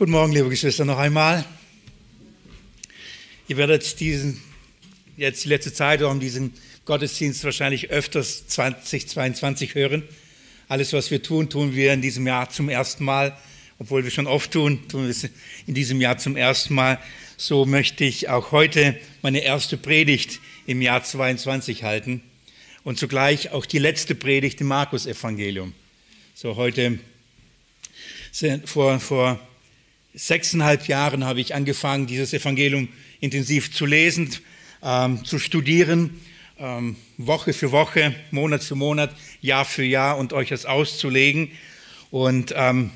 Guten Morgen, liebe Geschwister, noch einmal. Ihr werdet diesen, jetzt die letzte Zeit um diesen Gottesdienst wahrscheinlich öfters 2022 hören. Alles, was wir tun, tun wir in diesem Jahr zum ersten Mal. Obwohl wir schon oft tun, tun wir es in diesem Jahr zum ersten Mal. So möchte ich auch heute meine erste Predigt im Jahr 22 halten und zugleich auch die letzte Predigt im Markus-Evangelium. So heute vor, vor sechseinhalb Jahren habe ich angefangen, dieses Evangelium intensiv zu lesen, ähm, zu studieren, ähm, Woche für Woche, Monat für Monat, Jahr für Jahr und euch das auszulegen. Und ähm,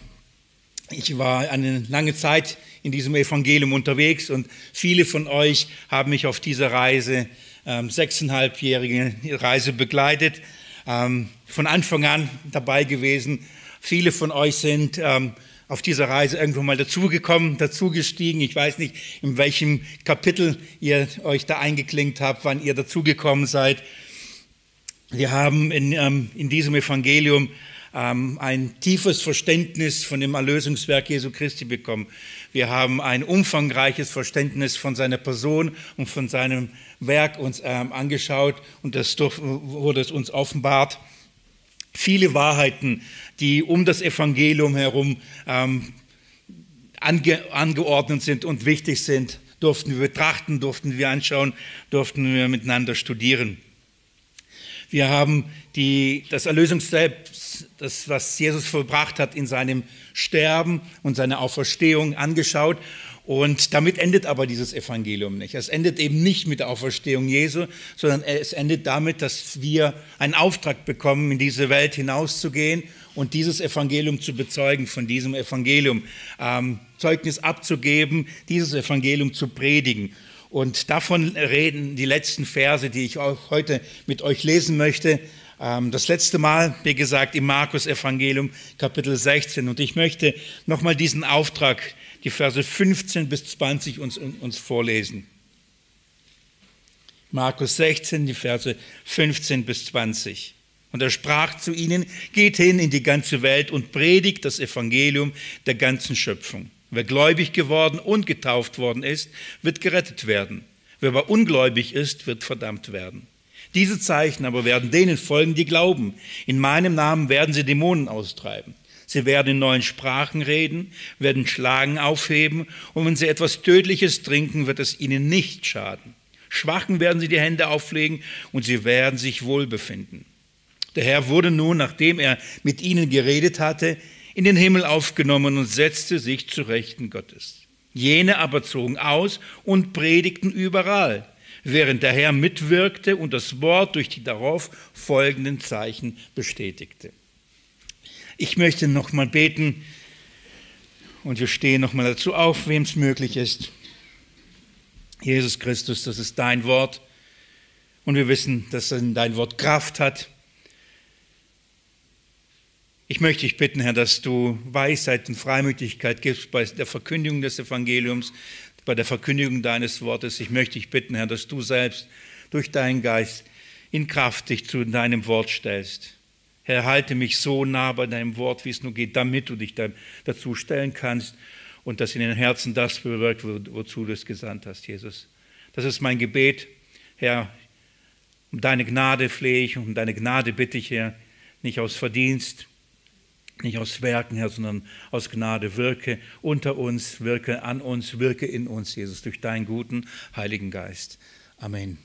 ich war eine lange Zeit in diesem Evangelium unterwegs und viele von euch haben mich auf dieser Reise, ähm, sechseinhalbjährige Reise begleitet, ähm, von Anfang an dabei gewesen. Viele von euch sind ähm, auf dieser Reise irgendwo mal dazugekommen, dazugestiegen. Ich weiß nicht, in welchem Kapitel ihr euch da eingeklinkt habt, wann ihr dazugekommen seid. Wir haben in, ähm, in diesem Evangelium ähm, ein tiefes Verständnis von dem Erlösungswerk Jesu Christi bekommen. Wir haben ein umfangreiches Verständnis von seiner Person und von seinem Werk uns ähm, angeschaut und das wurde es uns offenbart viele Wahrheiten, die um das Evangelium herum ähm, ange, angeordnet sind und wichtig sind, durften wir betrachten, durften wir anschauen, durften wir miteinander studieren. Wir haben die, das Erlösungsselbst, das, was Jesus vollbracht hat in seinem Sterben und seiner Auferstehung angeschaut und damit endet aber dieses Evangelium nicht. Es endet eben nicht mit der Auferstehung Jesu, sondern es endet damit, dass wir einen Auftrag bekommen, in diese Welt hinauszugehen und dieses Evangelium zu bezeugen, von diesem Evangelium ähm, Zeugnis abzugeben, dieses Evangelium zu predigen. Und davon reden die letzten Verse, die ich auch heute mit euch lesen möchte. Ähm, das letzte Mal, wie gesagt, im Markus Evangelium Kapitel 16. Und ich möchte nochmal diesen Auftrag die Verse 15 bis 20 uns, uns vorlesen. Markus 16, die Verse 15 bis 20. Und er sprach zu ihnen, geht hin in die ganze Welt und predigt das Evangelium der ganzen Schöpfung. Wer gläubig geworden und getauft worden ist, wird gerettet werden. Wer aber ungläubig ist, wird verdammt werden. Diese Zeichen aber werden denen folgen, die glauben. In meinem Namen werden sie Dämonen austreiben. Sie werden in neuen Sprachen reden, werden Schlagen aufheben und wenn sie etwas Tödliches trinken, wird es ihnen nicht schaden. Schwachen werden sie die Hände auflegen und sie werden sich wohl befinden. Der Herr wurde nun, nachdem er mit ihnen geredet hatte, in den Himmel aufgenommen und setzte sich zu Rechten Gottes. Jene aber zogen aus und predigten überall, während der Herr mitwirkte und das Wort durch die darauf folgenden Zeichen bestätigte. Ich möchte noch mal beten und wir stehen noch mal dazu auf, wem es möglich ist. Jesus Christus, das ist dein Wort und wir wissen, dass dein Wort Kraft hat. Ich möchte dich bitten, Herr, dass du Weisheit und Freimütigkeit gibst bei der Verkündigung des Evangeliums, bei der Verkündigung deines Wortes. Ich möchte dich bitten, Herr, dass du selbst durch deinen Geist in Kraft dich zu deinem Wort stellst. Herr, halte mich so nah bei deinem Wort, wie es nur geht, damit du dich dazu stellen kannst und dass in den Herzen das bewirkt wozu du es gesandt hast, Jesus. Das ist mein Gebet, Herr. Um deine Gnade flehe ich, um deine Gnade bitte ich, Herr, nicht aus Verdienst, nicht aus Werken, Herr, sondern aus Gnade. Wirke unter uns, wirke an uns, wirke in uns, Jesus, durch deinen guten Heiligen Geist. Amen.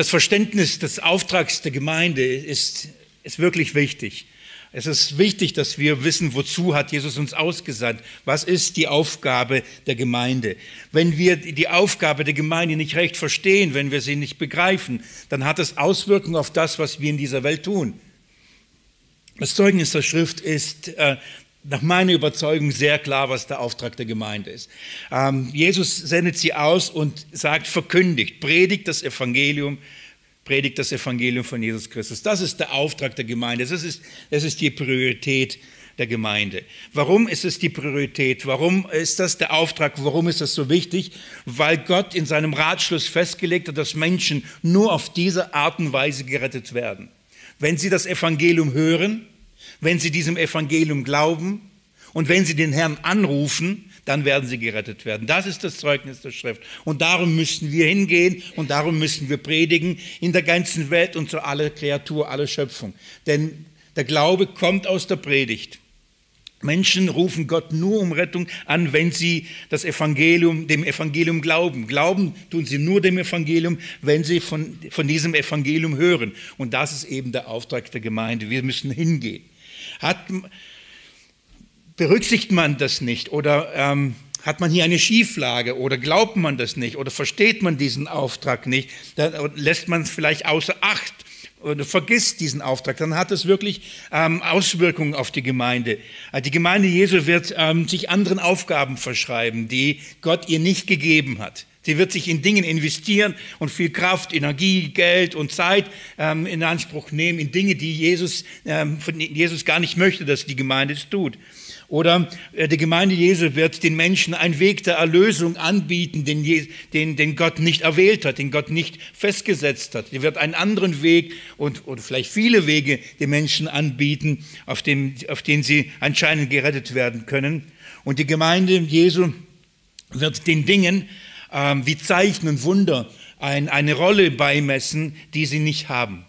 Das Verständnis des Auftrags der Gemeinde ist, ist wirklich wichtig. Es ist wichtig, dass wir wissen, wozu hat Jesus uns ausgesandt? Was ist die Aufgabe der Gemeinde? Wenn wir die Aufgabe der Gemeinde nicht recht verstehen, wenn wir sie nicht begreifen, dann hat es Auswirkungen auf das, was wir in dieser Welt tun. Das Zeugnis der Schrift ist äh, nach meiner Überzeugung sehr klar, was der Auftrag der Gemeinde ist. Ähm, Jesus sendet sie aus und sagt, verkündigt, predigt das Evangelium, predigt das Evangelium von Jesus Christus. Das ist der Auftrag der Gemeinde. Das ist, das ist die Priorität der Gemeinde. Warum ist es die Priorität? Warum ist das der Auftrag? Warum ist das so wichtig? Weil Gott in seinem Ratschluss festgelegt hat, dass Menschen nur auf diese Art und Weise gerettet werden. Wenn sie das Evangelium hören, wenn sie diesem Evangelium glauben und wenn sie den Herrn anrufen, dann werden sie gerettet werden. Das ist das Zeugnis der Schrift. Und darum müssen wir hingehen und darum müssen wir predigen in der ganzen Welt und zu aller Kreatur, aller Schöpfung. Denn der Glaube kommt aus der Predigt. Menschen rufen Gott nur um Rettung an, wenn sie das Evangelium, dem Evangelium glauben. Glauben tun sie nur dem Evangelium, wenn sie von, von diesem Evangelium hören. Und das ist eben der Auftrag der Gemeinde. Wir müssen hingehen. Hat, berücksichtigt man das nicht oder ähm, hat man hier eine Schieflage oder glaubt man das nicht oder versteht man diesen Auftrag nicht, dann lässt man es vielleicht außer Acht oder vergisst diesen Auftrag, dann hat es wirklich ähm, Auswirkungen auf die Gemeinde. Äh, die Gemeinde Jesu wird ähm, sich anderen Aufgaben verschreiben, die Gott ihr nicht gegeben hat. Sie wird sich in Dingen investieren und viel Kraft, Energie, Geld und Zeit ähm, in Anspruch nehmen, in Dinge, die Jesus, ähm, von Jesus gar nicht möchte, dass die Gemeinde es tut. Oder äh, die Gemeinde Jesu wird den Menschen einen Weg der Erlösung anbieten, den, den, den Gott nicht erwählt hat, den Gott nicht festgesetzt hat. Sie wird einen anderen Weg und oder vielleicht viele Wege den Menschen anbieten, auf, dem, auf denen sie anscheinend gerettet werden können. Und die Gemeinde Jesu wird den Dingen ähm, wie Zeichen und Wunder ein, eine Rolle beimessen, die sie nicht haben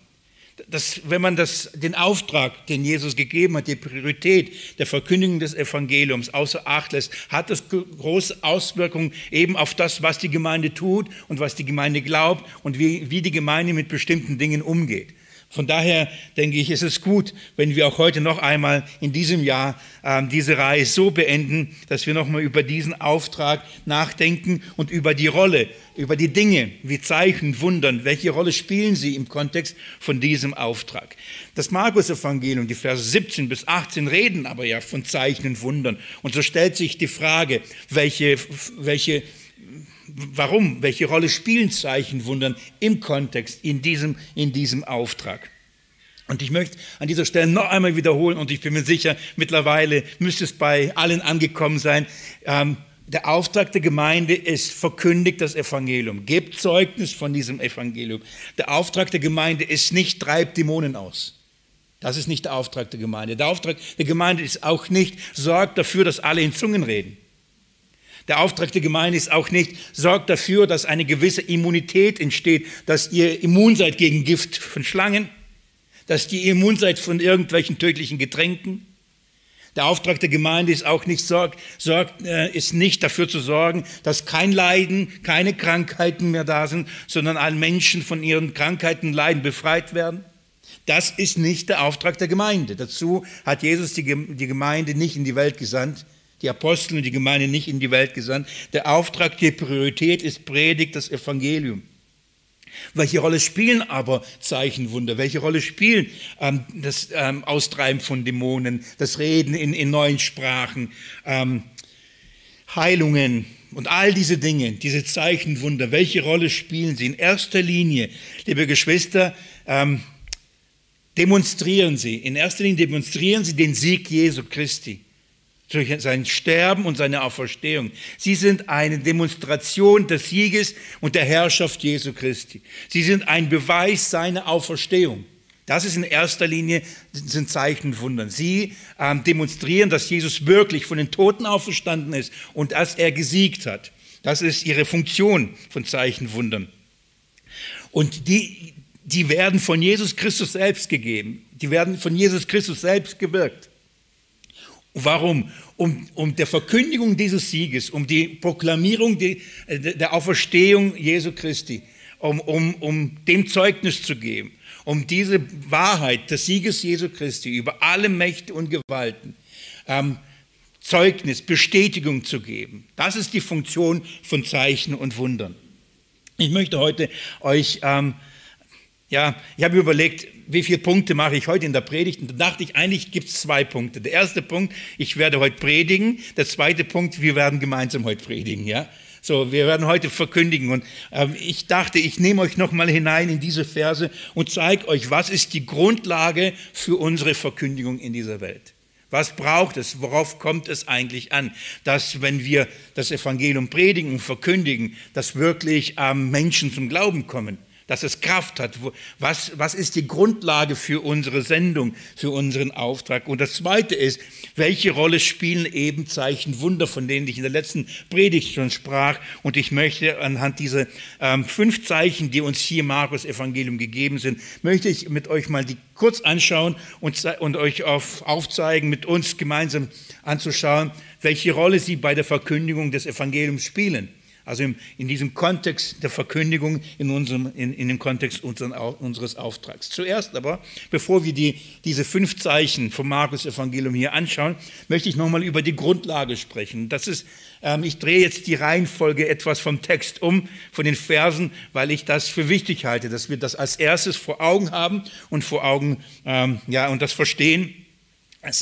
dass, wenn man das, den Auftrag, den Jesus gegeben hat, die Priorität der Verkündigung des Evangeliums außer Acht lässt, hat das große Auswirkungen eben auf das, was die Gemeinde tut und was die Gemeinde glaubt und wie, wie die Gemeinde mit bestimmten Dingen umgeht. Von daher denke ich, ist es gut, wenn wir auch heute noch einmal in diesem Jahr äh, diese Reihe so beenden, dass wir nochmal über diesen Auftrag nachdenken und über die Rolle, über die Dinge wie Zeichen, Wundern, welche Rolle spielen sie im Kontext von diesem Auftrag. Das Markus-Evangelium, die Verse 17 bis 18 reden aber ja von Zeichen und Wundern. Und so stellt sich die Frage, welche, welche warum, welche Rolle spielen Zeichenwundern im Kontext, in diesem, in diesem Auftrag. Und ich möchte an dieser Stelle noch einmal wiederholen, und ich bin mir sicher, mittlerweile müsste es bei allen angekommen sein, ähm, der Auftrag der Gemeinde ist, verkündigt das Evangelium, gebt Zeugnis von diesem Evangelium. Der Auftrag der Gemeinde ist nicht, treibt Dämonen aus. Das ist nicht der Auftrag der Gemeinde. Der Auftrag der Gemeinde ist auch nicht, sorgt dafür, dass alle in Zungen reden. Der Auftrag der Gemeinde ist auch nicht, sorgt dafür, dass eine gewisse Immunität entsteht, dass ihr immun seid gegen Gift von Schlangen, dass ihr immun seid von irgendwelchen tödlichen Getränken. Der Auftrag der Gemeinde ist auch nicht, sorgt, sorgt, äh, ist nicht dafür zu sorgen, dass kein Leiden, keine Krankheiten mehr da sind, sondern alle Menschen von ihren Krankheiten und Leiden befreit werden. Das ist nicht der Auftrag der Gemeinde. Dazu hat Jesus die Gemeinde nicht in die Welt gesandt die Apostel und die Gemeinde nicht in die Welt gesandt. Der Auftrag, die Priorität ist Predigt, das Evangelium. Welche Rolle spielen aber Zeichenwunder? Welche Rolle spielen ähm, das ähm, Austreiben von Dämonen, das Reden in, in neuen Sprachen, ähm, Heilungen und all diese Dinge, diese Zeichenwunder? Welche Rolle spielen sie? In erster Linie, liebe Geschwister, ähm, demonstrieren sie, in erster Linie demonstrieren sie den Sieg Jesu Christi durch sein Sterben und seine Auferstehung. Sie sind eine Demonstration des Sieges und der Herrschaft Jesu Christi. Sie sind ein Beweis seiner Auferstehung. Das ist in erster Linie sind Zeichen Wundern. Sie ähm, demonstrieren, dass Jesus wirklich von den Toten auferstanden ist und dass er gesiegt hat. Das ist ihre Funktion von Zeichenwundern. Und die, die werden von Jesus Christus selbst gegeben. Die werden von Jesus Christus selbst gewirkt. Warum? Um, um der Verkündigung dieses Sieges, um die Proklamierung die, äh, der Auferstehung Jesu Christi, um, um, um dem Zeugnis zu geben, um diese Wahrheit des Sieges Jesu Christi über alle Mächte und Gewalten, ähm, Zeugnis, Bestätigung zu geben. Das ist die Funktion von Zeichen und Wundern. Ich möchte heute euch ähm, ja, ich habe überlegt, wie viele Punkte mache ich heute in der Predigt? Und da dachte ich, eigentlich gibt es zwei Punkte. Der erste Punkt, ich werde heute predigen. Der zweite Punkt, wir werden gemeinsam heute predigen. Ja, so, wir werden heute verkündigen. Und ähm, ich dachte, ich nehme euch nochmal hinein in diese Verse und zeige euch, was ist die Grundlage für unsere Verkündigung in dieser Welt. Was braucht es? Worauf kommt es eigentlich an? Dass, wenn wir das Evangelium predigen und verkündigen, dass wirklich ähm, Menschen zum Glauben kommen dass es Kraft hat. Was, was ist die Grundlage für unsere Sendung, für unseren Auftrag? Und das Zweite ist, welche Rolle spielen eben Zeichen, Wunder, von denen ich in der letzten Predigt schon sprach? Und ich möchte anhand dieser ähm, fünf Zeichen, die uns hier Markus Evangelium gegeben sind, möchte ich mit euch mal die kurz anschauen und, und euch auf, aufzeigen, mit uns gemeinsam anzuschauen, welche Rolle sie bei der Verkündigung des Evangeliums spielen. Also in, in diesem Kontext der Verkündigung, in, unserem, in, in dem Kontext unseren, unseres Auftrags. Zuerst aber, bevor wir die, diese fünf Zeichen vom Markus Evangelium hier anschauen, möchte ich nochmal über die Grundlage sprechen. Das ist, ähm, ich drehe jetzt die Reihenfolge etwas vom Text um, von den Versen, weil ich das für wichtig halte, dass wir das als erstes vor Augen haben und vor Augen, ähm, ja, und das verstehen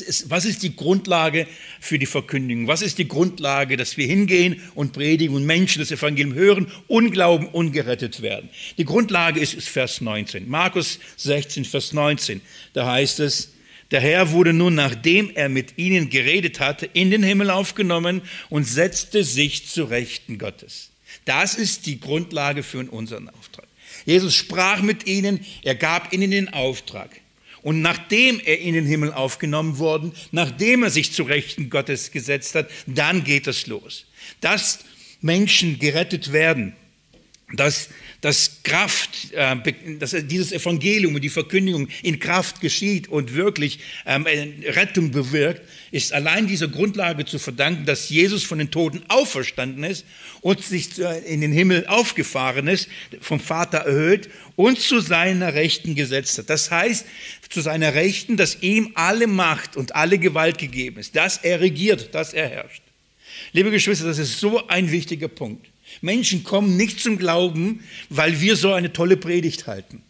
ist, was ist die Grundlage für die Verkündigung? Was ist die Grundlage, dass wir hingehen und predigen und Menschen das Evangelium hören, unglauben, ungerettet werden? Die Grundlage ist, ist Vers 19. Markus 16, Vers 19. Da heißt es, der Herr wurde nun, nachdem er mit ihnen geredet hatte, in den Himmel aufgenommen und setzte sich zu Rechten Gottes. Das ist die Grundlage für unseren Auftrag. Jesus sprach mit ihnen, er gab ihnen den Auftrag. Und nachdem er in den Himmel aufgenommen worden, nachdem er sich zu Rechten Gottes gesetzt hat, dann geht es los. Dass Menschen gerettet werden, dass, dass Kraft, äh, dass dieses Evangelium und die Verkündigung in Kraft geschieht und wirklich ähm, Rettung bewirkt, ist allein dieser Grundlage zu verdanken, dass Jesus von den Toten auferstanden ist und sich in den Himmel aufgefahren ist, vom Vater erhöht und zu seiner Rechten gesetzt hat. Das heißt, zu seiner Rechten, dass ihm alle Macht und alle Gewalt gegeben ist, dass er regiert, dass er herrscht. Liebe Geschwister, das ist so ein wichtiger Punkt. Menschen kommen nicht zum Glauben, weil wir so eine tolle Predigt halten.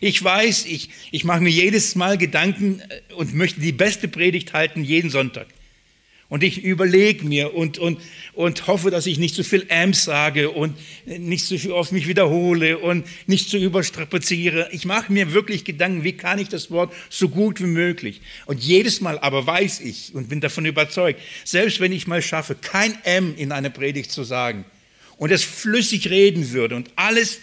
Ich weiß, ich, ich mache mir jedes Mal Gedanken äh, und möchte die beste Predigt halten jeden Sonntag. Und ich überlege mir und, und, und hoffe, dass ich nicht zu viel Amps sage und nicht zu viel oft mich wiederhole und nicht zu überstrapaziere. Ich mache mir wirklich Gedanken, wie kann ich das Wort so gut wie möglich. Und jedes Mal aber weiß ich und bin davon überzeugt, selbst wenn ich mal schaffe, kein M in einer Predigt zu sagen und es flüssig reden würde und alles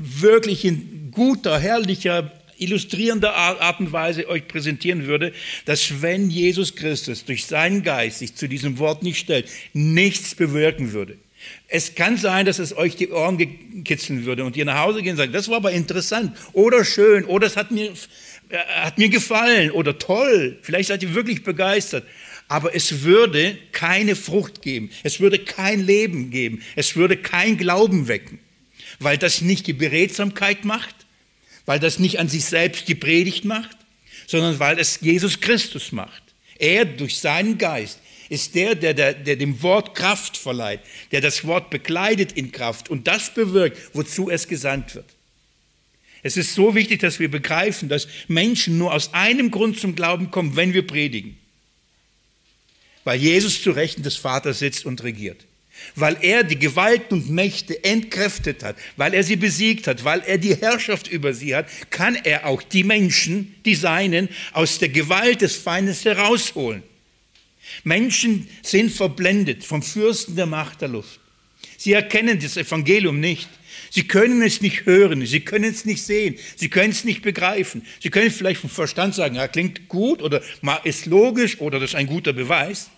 wirklich in guter, herrlicher, illustrierender Art und Weise euch präsentieren würde, dass wenn Jesus Christus durch seinen Geist sich zu diesem Wort nicht stellt, nichts bewirken würde. Es kann sein, dass es euch die Ohren kitzeln würde und ihr nach Hause gehen und sagt, das war aber interessant oder schön oder es hat mir, äh, hat mir gefallen oder toll. Vielleicht seid ihr wirklich begeistert. Aber es würde keine Frucht geben. Es würde kein Leben geben. Es würde kein Glauben wecken weil das nicht die Beredsamkeit macht, weil das nicht an sich selbst die Predigt macht, sondern weil es Jesus Christus macht. Er durch seinen Geist ist der, der, der, der dem Wort Kraft verleiht, der das Wort bekleidet in Kraft und das bewirkt, wozu es gesandt wird. Es ist so wichtig, dass wir begreifen, dass Menschen nur aus einem Grund zum Glauben kommen, wenn wir predigen. Weil Jesus zu Rechten des Vaters sitzt und regiert weil er die Gewalten und Mächte entkräftet hat, weil er sie besiegt hat, weil er die Herrschaft über sie hat, kann er auch die Menschen, die Seinen, aus der Gewalt des Feindes herausholen. Menschen sind verblendet vom Fürsten der Macht der Luft. Sie erkennen das Evangelium nicht. Sie können es nicht hören, sie können es nicht sehen, sie können es nicht begreifen. Sie können vielleicht vom Verstand sagen, ja, klingt gut oder ist logisch oder das ist ein guter Beweis.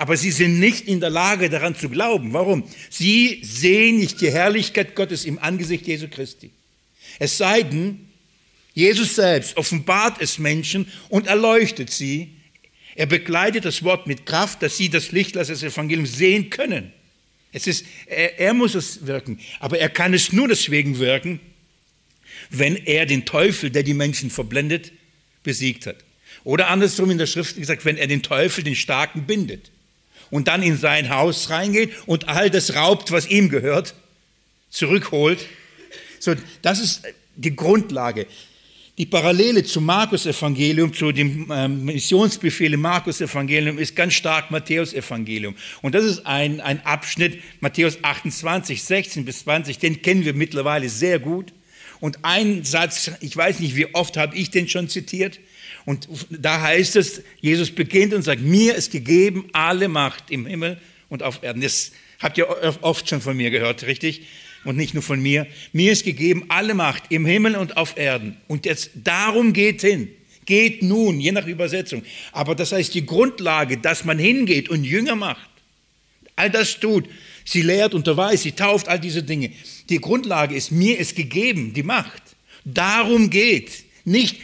Aber sie sind nicht in der Lage, daran zu glauben. Warum? Sie sehen nicht die Herrlichkeit Gottes im Angesicht Jesu Christi. Es sei denn, Jesus selbst offenbart es Menschen und erleuchtet sie. Er begleitet das Wort mit Kraft, dass sie das Licht des Evangeliums sehen können. Es ist, er, er muss es wirken, aber er kann es nur deswegen wirken, wenn er den Teufel, der die Menschen verblendet, besiegt hat. Oder andersrum in der Schrift gesagt, wenn er den Teufel, den Starken, bindet und dann in sein Haus reingeht und all das raubt, was ihm gehört, zurückholt. So, das ist die Grundlage. Die Parallele zum Markus-Evangelium, zu dem ähm, Missionsbefehl im Markus-Evangelium ist ganz stark Matthäus-Evangelium. Und das ist ein, ein Abschnitt, Matthäus 28, 16 bis 20, den kennen wir mittlerweile sehr gut. Und ein Satz, ich weiß nicht, wie oft habe ich den schon zitiert, und da heißt es, Jesus beginnt und sagt, mir ist gegeben alle Macht im Himmel und auf Erden. Das habt ihr oft schon von mir gehört, richtig? und nicht nur von mir. Mir ist gegeben alle Macht im Himmel und auf Erden. Und jetzt darum geht hin. Geht nun, je nach Übersetzung. Aber das heißt die Grundlage, dass man hingeht und Jünger macht. All das tut. Sie lehrt, unterweist, sie tauft, all diese Dinge. Die Grundlage ist, mir ist gegeben die Macht. Darum geht. Nicht,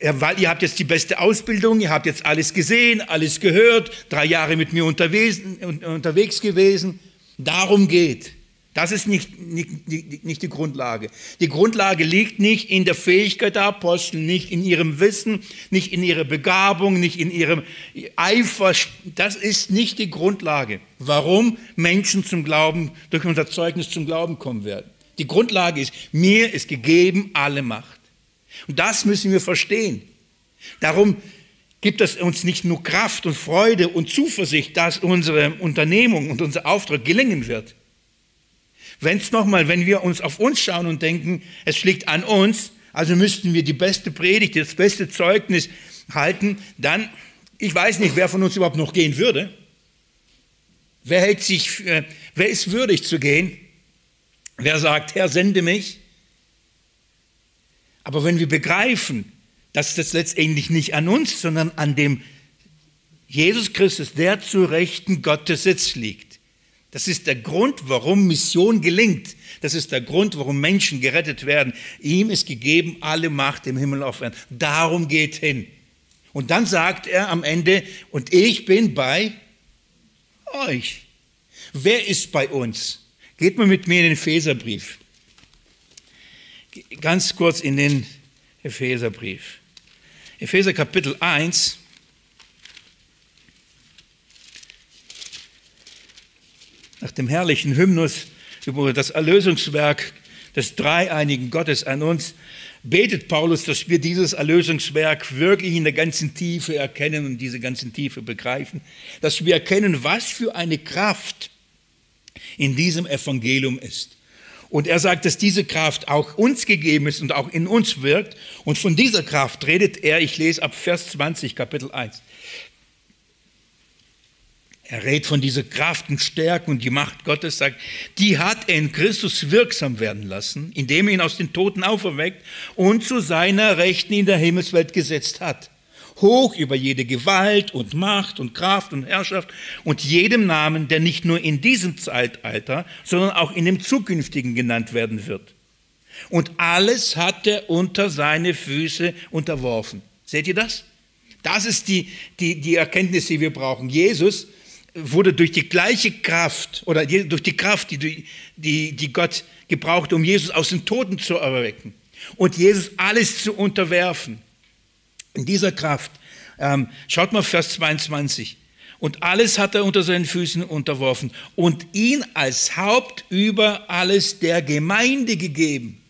weil ihr habt jetzt die beste Ausbildung, ihr habt jetzt alles gesehen, alles gehört, drei Jahre mit mir unterwegs, unterwegs gewesen. Darum geht. Das ist nicht, nicht, nicht, die Grundlage. Die Grundlage liegt nicht in der Fähigkeit der Apostel, nicht in ihrem Wissen, nicht in ihrer Begabung, nicht in ihrem Eifer. Das ist nicht die Grundlage, warum Menschen zum Glauben, durch unser Zeugnis zum Glauben kommen werden. Die Grundlage ist, mir ist gegeben alle Macht. Und das müssen wir verstehen. Darum gibt es uns nicht nur Kraft und Freude und Zuversicht, dass unsere Unternehmung und unser Auftrag gelingen wird wenn es nochmal, wenn wir uns auf uns schauen und denken, es liegt an uns, also müssten wir die beste Predigt, das beste Zeugnis halten, dann, ich weiß nicht, wer von uns überhaupt noch gehen würde. Wer hält sich, für, wer ist würdig zu gehen? Wer sagt, Herr, sende mich? Aber wenn wir begreifen, dass das letztendlich nicht an uns, sondern an dem Jesus Christus, der zu Rechten Gottes sitzt, liegt, das ist der Grund, warum Mission gelingt. Das ist der Grund, warum Menschen gerettet werden. Ihm ist gegeben alle Macht im Himmel auf Erden. Darum geht hin. Und dann sagt er am Ende, und ich bin bei euch. Wer ist bei uns? Geht mal mit mir in den Epheserbrief. Ganz kurz in den Epheserbrief. Epheser Kapitel 1. nach dem herrlichen Hymnus über das Erlösungswerk des dreieinigen Gottes an uns, betet Paulus, dass wir dieses Erlösungswerk wirklich in der ganzen Tiefe erkennen und diese ganzen Tiefe begreifen, dass wir erkennen, was für eine Kraft in diesem Evangelium ist. Und er sagt, dass diese Kraft auch uns gegeben ist und auch in uns wirkt. Und von dieser Kraft redet er, ich lese ab Vers 20, Kapitel 1. Er redet von dieser Kraft und Stärke und die Macht Gottes, sagt, die hat er in Christus wirksam werden lassen, indem er ihn aus den Toten auferweckt und zu seiner Rechten in der Himmelswelt gesetzt hat. Hoch über jede Gewalt und Macht und Kraft und Herrschaft und jedem Namen, der nicht nur in diesem Zeitalter, sondern auch in dem zukünftigen genannt werden wird. Und alles hat er unter seine Füße unterworfen. Seht ihr das? Das ist die, die, die Erkenntnis, die wir brauchen. Jesus wurde durch die gleiche Kraft oder durch die Kraft, die, die, die Gott gebraucht, um Jesus aus den Toten zu erwecken und Jesus alles zu unterwerfen. In dieser Kraft, ähm, schaut mal Vers 22, und alles hat er unter seinen Füßen unterworfen und ihn als Haupt über alles der Gemeinde gegeben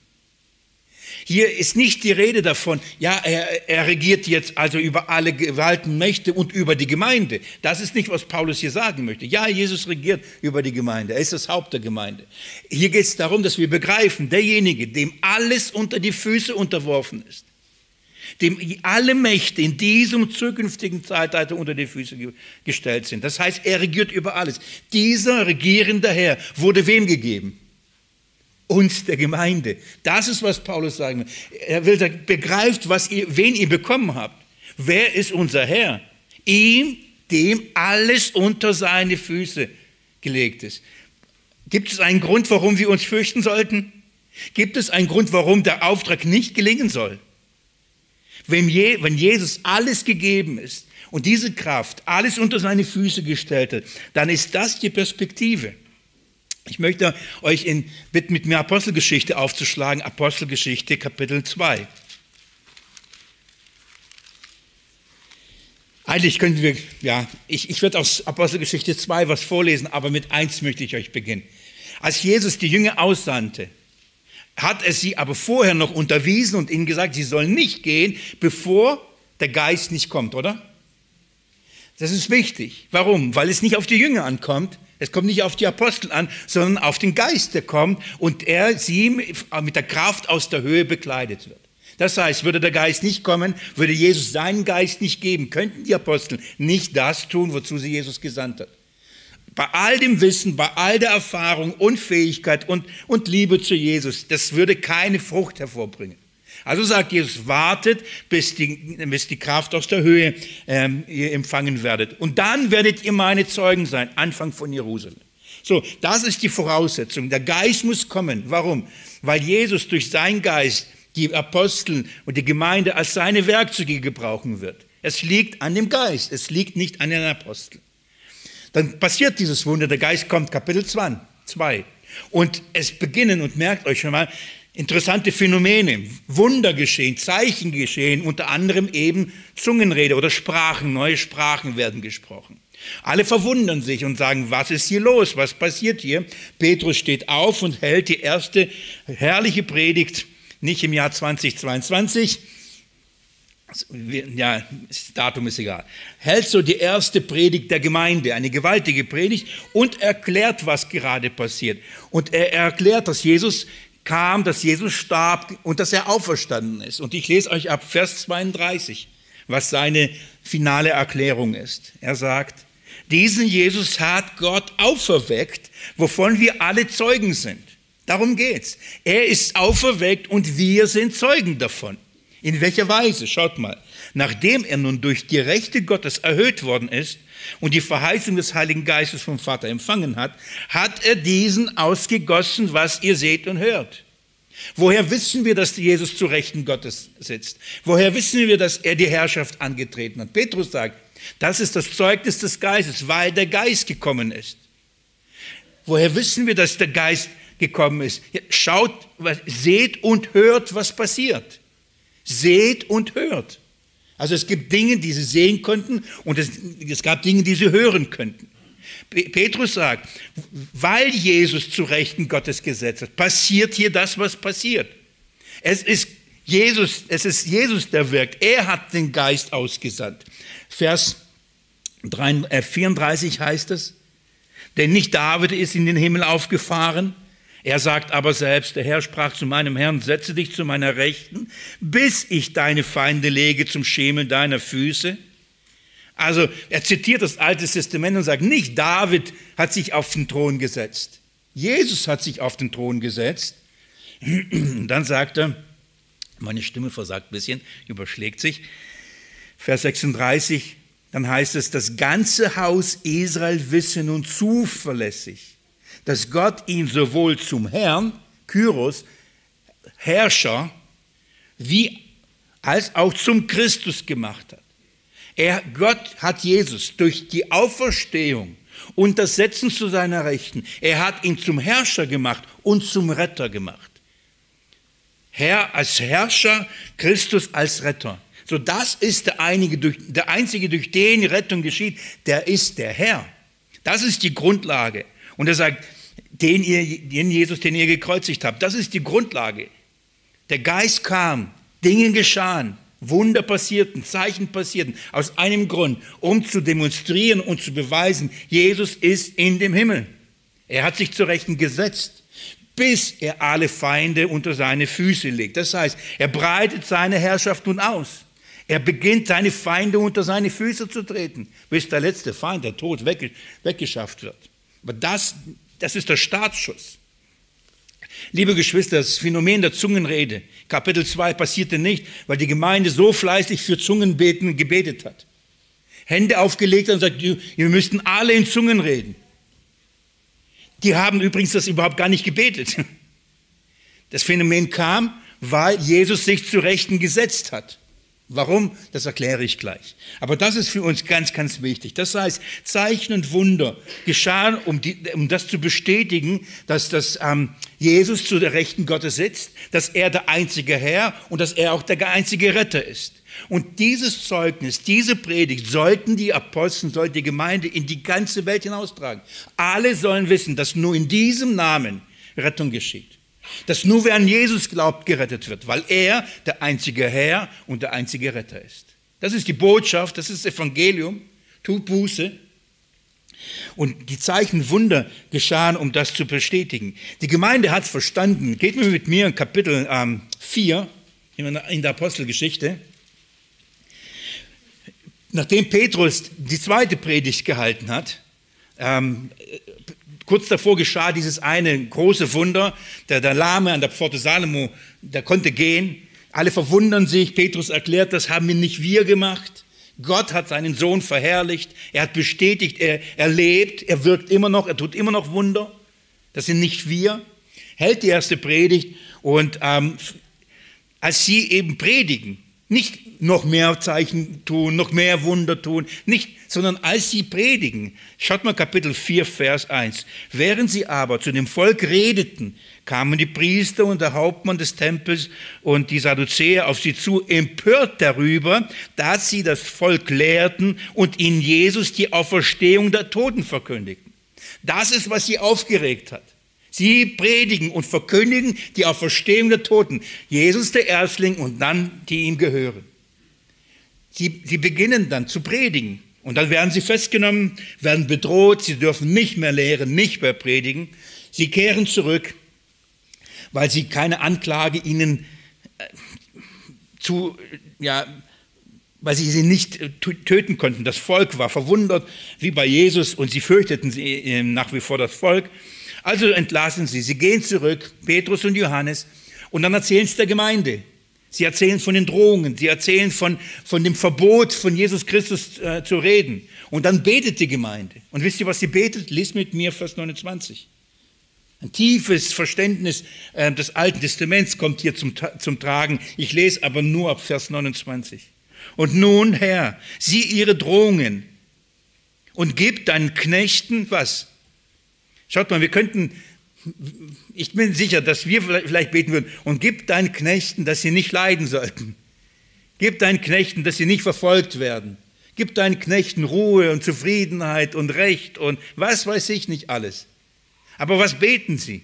hier ist nicht die Rede davon, ja, er, er regiert jetzt also über alle Gewalten, Mächte und über die Gemeinde. Das ist nicht, was Paulus hier sagen möchte. Ja, Jesus regiert über die Gemeinde. Er ist das Haupt der Gemeinde. Hier geht es darum, dass wir begreifen, derjenige, dem alles unter die Füße unterworfen ist, dem alle Mächte in diesem zukünftigen Zeitalter unter die Füße gestellt sind. Das heißt, er regiert über alles. Dieser regierende Herr wurde wem gegeben? uns der Gemeinde. Das ist, was Paulus sagen will. Er will sagen, begreift, was ihr, wen ihr bekommen habt. Wer ist unser Herr? Ihm, dem alles unter seine Füße gelegt ist. Gibt es einen Grund, warum wir uns fürchten sollten? Gibt es einen Grund, warum der Auftrag nicht gelingen soll? Wenn, Je, wenn Jesus alles gegeben ist und diese Kraft alles unter seine Füße gestellt hat, dann ist das die Perspektive. Ich möchte euch in, bitten, mit mir Apostelgeschichte aufzuschlagen, Apostelgeschichte Kapitel 2. Eigentlich könnten wir, ja, ich, ich werde aus Apostelgeschichte 2 was vorlesen, aber mit eins möchte ich euch beginnen. Als Jesus die Jünger aussandte, hat er sie aber vorher noch unterwiesen und ihnen gesagt, sie sollen nicht gehen, bevor der Geist nicht kommt, oder? Das ist wichtig. Warum? Weil es nicht auf die Jünger ankommt, es kommt nicht auf die Apostel an, sondern auf den Geist, der kommt und er sie mit der Kraft aus der Höhe bekleidet wird. Das heißt, würde der Geist nicht kommen, würde Jesus seinen Geist nicht geben, könnten die Apostel nicht das tun, wozu sie Jesus gesandt hat. Bei all dem Wissen, bei all der Erfahrung und Fähigkeit und, und Liebe zu Jesus, das würde keine Frucht hervorbringen. Also sagt Jesus, wartet, bis die, bis die Kraft aus der Höhe ähm, ihr empfangen werdet. Und dann werdet ihr meine Zeugen sein, Anfang von Jerusalem. So, das ist die Voraussetzung. Der Geist muss kommen. Warum? Weil Jesus durch seinen Geist die Apostel und die Gemeinde als seine Werkzeuge gebrauchen wird. Es liegt an dem Geist, es liegt nicht an den Aposteln. Dann passiert dieses Wunder, der Geist kommt, Kapitel 2. Und es beginnen, und merkt euch schon mal, interessante Phänomene, Wunder geschehen, Zeichen geschehen, unter anderem eben Zungenrede oder Sprachen, neue Sprachen werden gesprochen. Alle verwundern sich und sagen, was ist hier los? Was passiert hier? Petrus steht auf und hält die erste herrliche Predigt, nicht im Jahr 2022, ja, das Datum ist egal, hält so die erste Predigt der Gemeinde, eine gewaltige Predigt und erklärt, was gerade passiert. Und er erklärt, dass Jesus kam, dass Jesus starb und dass er auferstanden ist. Und ich lese euch ab Vers 32, was seine finale Erklärung ist. Er sagt, diesen Jesus hat Gott auferweckt, wovon wir alle Zeugen sind. Darum geht's. Er ist auferweckt und wir sind Zeugen davon. In welcher Weise? Schaut mal. Nachdem er nun durch die Rechte Gottes erhöht worden ist und die Verheißung des Heiligen Geistes vom Vater empfangen hat, hat er diesen ausgegossen, was ihr seht und hört. Woher wissen wir, dass Jesus zu Rechten Gottes sitzt? Woher wissen wir, dass er die Herrschaft angetreten hat? Petrus sagt, das ist das Zeugnis des Geistes, weil der Geist gekommen ist. Woher wissen wir, dass der Geist gekommen ist? Schaut, seht und hört, was passiert. Seht und hört. Also es gibt Dinge, die sie sehen konnten und es, es gab Dinge, die sie hören könnten. Petrus sagt, weil Jesus zu Rechten Gottes gesetzt hat, passiert hier das, was passiert. Es ist Jesus, es ist Jesus, der wirkt. Er hat den Geist ausgesandt. Vers 34 äh, heißt es, denn nicht David ist in den Himmel aufgefahren, er sagt aber selbst, der Herr sprach zu meinem Herrn, setze dich zu meiner Rechten, bis ich deine Feinde lege zum Schemel deiner Füße. Also er zitiert das Alte Testament und sagt, nicht David hat sich auf den Thron gesetzt. Jesus hat sich auf den Thron gesetzt. Und dann sagt er, meine Stimme versagt ein bisschen, überschlägt sich, Vers 36, dann heißt es, das ganze Haus Israel wisse nun zuverlässig, dass Gott ihn sowohl zum Herrn, Kyros, Herrscher, wie als auch zum Christus gemacht hat. Er, Gott hat Jesus durch die Auferstehung und das Setzen zu seiner Rechten, er hat ihn zum Herrscher gemacht und zum Retter gemacht. Herr als Herrscher, Christus als Retter. So, das ist der, einige, der einzige, durch den Rettung geschieht, der ist der Herr. Das ist die Grundlage. Und er sagt, den, ihr, den Jesus, den ihr gekreuzigt habt. Das ist die Grundlage. Der Geist kam, Dinge geschahen, Wunder passierten, Zeichen passierten, aus einem Grund, um zu demonstrieren und zu beweisen, Jesus ist in dem Himmel. Er hat sich zur Rechten gesetzt, bis er alle Feinde unter seine Füße legt. Das heißt, er breitet seine Herrschaft nun aus. Er beginnt, seine Feinde unter seine Füße zu treten, bis der letzte Feind, der Tod, weggeschafft wird. Aber das das ist der Startschuss. Liebe Geschwister, das Phänomen der Zungenrede, Kapitel 2 passierte nicht, weil die Gemeinde so fleißig für Zungenbeten gebetet hat. Hände aufgelegt und sagt, wir müssten alle in Zungen reden. Die haben übrigens das überhaupt gar nicht gebetet. Das Phänomen kam, weil Jesus sich zu Rechten gesetzt hat. Warum? Das erkläre ich gleich. Aber das ist für uns ganz, ganz wichtig. Das heißt, Zeichen und Wunder geschahen, um, die, um das zu bestätigen, dass das, ähm, Jesus zu der Rechten Gottes sitzt, dass er der einzige Herr und dass er auch der einzige Retter ist. Und dieses Zeugnis, diese Predigt sollten die Apostel, sollte die Gemeinde in die ganze Welt hinaustragen. Alle sollen wissen, dass nur in diesem Namen Rettung geschieht. Dass nur wer an Jesus glaubt, gerettet wird, weil er der einzige Herr und der einzige Retter ist. Das ist die Botschaft, das ist das Evangelium. Tut Buße. Und die Zeichen Wunder geschahen, um das zu bestätigen. Die Gemeinde hat es verstanden. Geht mir mit mir in Kapitel ähm, 4 in der Apostelgeschichte. Nachdem Petrus die zweite Predigt gehalten hat, Ähm, kurz davor geschah dieses eine große Wunder. Der, der Lahme an der Pforte Salomo, der konnte gehen. Alle verwundern sich. Petrus erklärt, das haben wir nicht wir gemacht. Gott hat seinen Sohn verherrlicht. Er hat bestätigt, er, er lebt, er wirkt immer noch, er tut immer noch Wunder. Das sind nicht wir. Hält die erste Predigt und ähm, als sie eben predigen, nicht noch mehr Zeichen tun, noch mehr Wunder tun, nicht, sondern als sie predigen. Schaut mal Kapitel 4, Vers 1. Während sie aber zu dem Volk redeten, kamen die Priester und der Hauptmann des Tempels und die Sadduzäer auf sie zu, empört darüber, dass sie das Volk lehrten und ihnen Jesus die Auferstehung der Toten verkündigten. Das ist, was sie aufgeregt hat. Sie predigen und verkündigen die Auferstehung der Toten. Jesus der Erstling und dann die ihm gehören. Sie, sie beginnen dann zu predigen. Und dann werden sie festgenommen, werden bedroht, sie dürfen nicht mehr lehren, nicht mehr predigen. Sie kehren zurück, weil sie keine Anklage ihnen äh, zu, ja, weil sie sie nicht äh, töten konnten. Das Volk war verwundert, wie bei Jesus, und sie fürchteten äh, nach wie vor das Volk. Also entlassen sie, sie gehen zurück, Petrus und Johannes, und dann erzählen sie der Gemeinde. Sie erzählen von den Drohungen, sie erzählen von, von dem Verbot von Jesus Christus äh, zu reden. Und dann betet die Gemeinde. Und wisst ihr, was sie betet? Lies mit mir Vers 29. Ein tiefes Verständnis äh, des Alten Testaments kommt hier zum, zum Tragen. Ich lese aber nur ab Vers 29. Und nun, Herr, sieh ihre Drohungen und gib deinen Knechten was? Schaut mal, wir könnten, ich bin sicher, dass wir vielleicht beten würden, und gib deinen Knechten, dass sie nicht leiden sollten. Gib deinen Knechten, dass sie nicht verfolgt werden. Gib deinen Knechten Ruhe und Zufriedenheit und Recht und was weiß ich nicht alles. Aber was beten sie?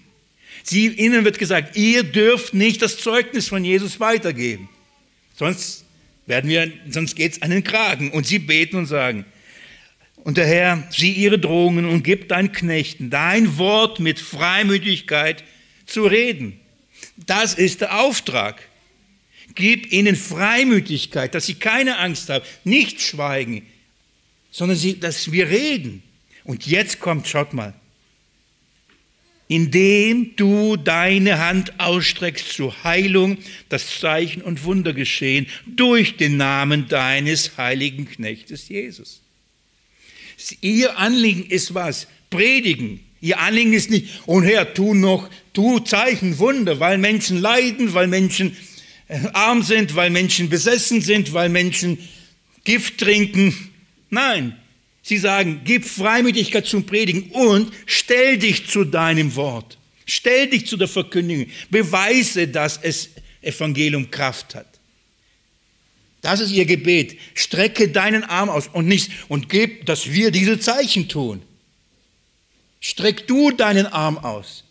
sie ihnen wird gesagt, ihr dürft nicht das Zeugnis von Jesus weitergeben. Sonst werden wir, sonst geht es an den Kragen. Und sie beten und sagen, und der Herr, sieh ihre Drohungen und gib deinen Knechten dein Wort mit Freimütigkeit zu reden. Das ist der Auftrag. Gib ihnen Freimütigkeit, dass sie keine Angst haben, nicht schweigen, sondern sie, dass wir reden. Und jetzt kommt, schaut mal, indem du deine Hand ausstreckst zur Heilung, das Zeichen und Wunder geschehen durch den Namen deines heiligen Knechtes Jesus. Ihr Anliegen ist was? Predigen. Ihr Anliegen ist nicht, und Herr, tu noch, tu Zeichen, Wunder, weil Menschen leiden, weil Menschen äh, arm sind, weil Menschen besessen sind, weil Menschen Gift trinken. Nein, sie sagen, gib Freimütigkeit zum Predigen und stell dich zu deinem Wort. Stell dich zu der Verkündigung. Beweise, dass es Evangelium Kraft hat. Das ist ihr Gebet. Strecke deinen Arm aus und nicht und gib, dass wir diese Zeichen tun. Streck du deinen Arm aus.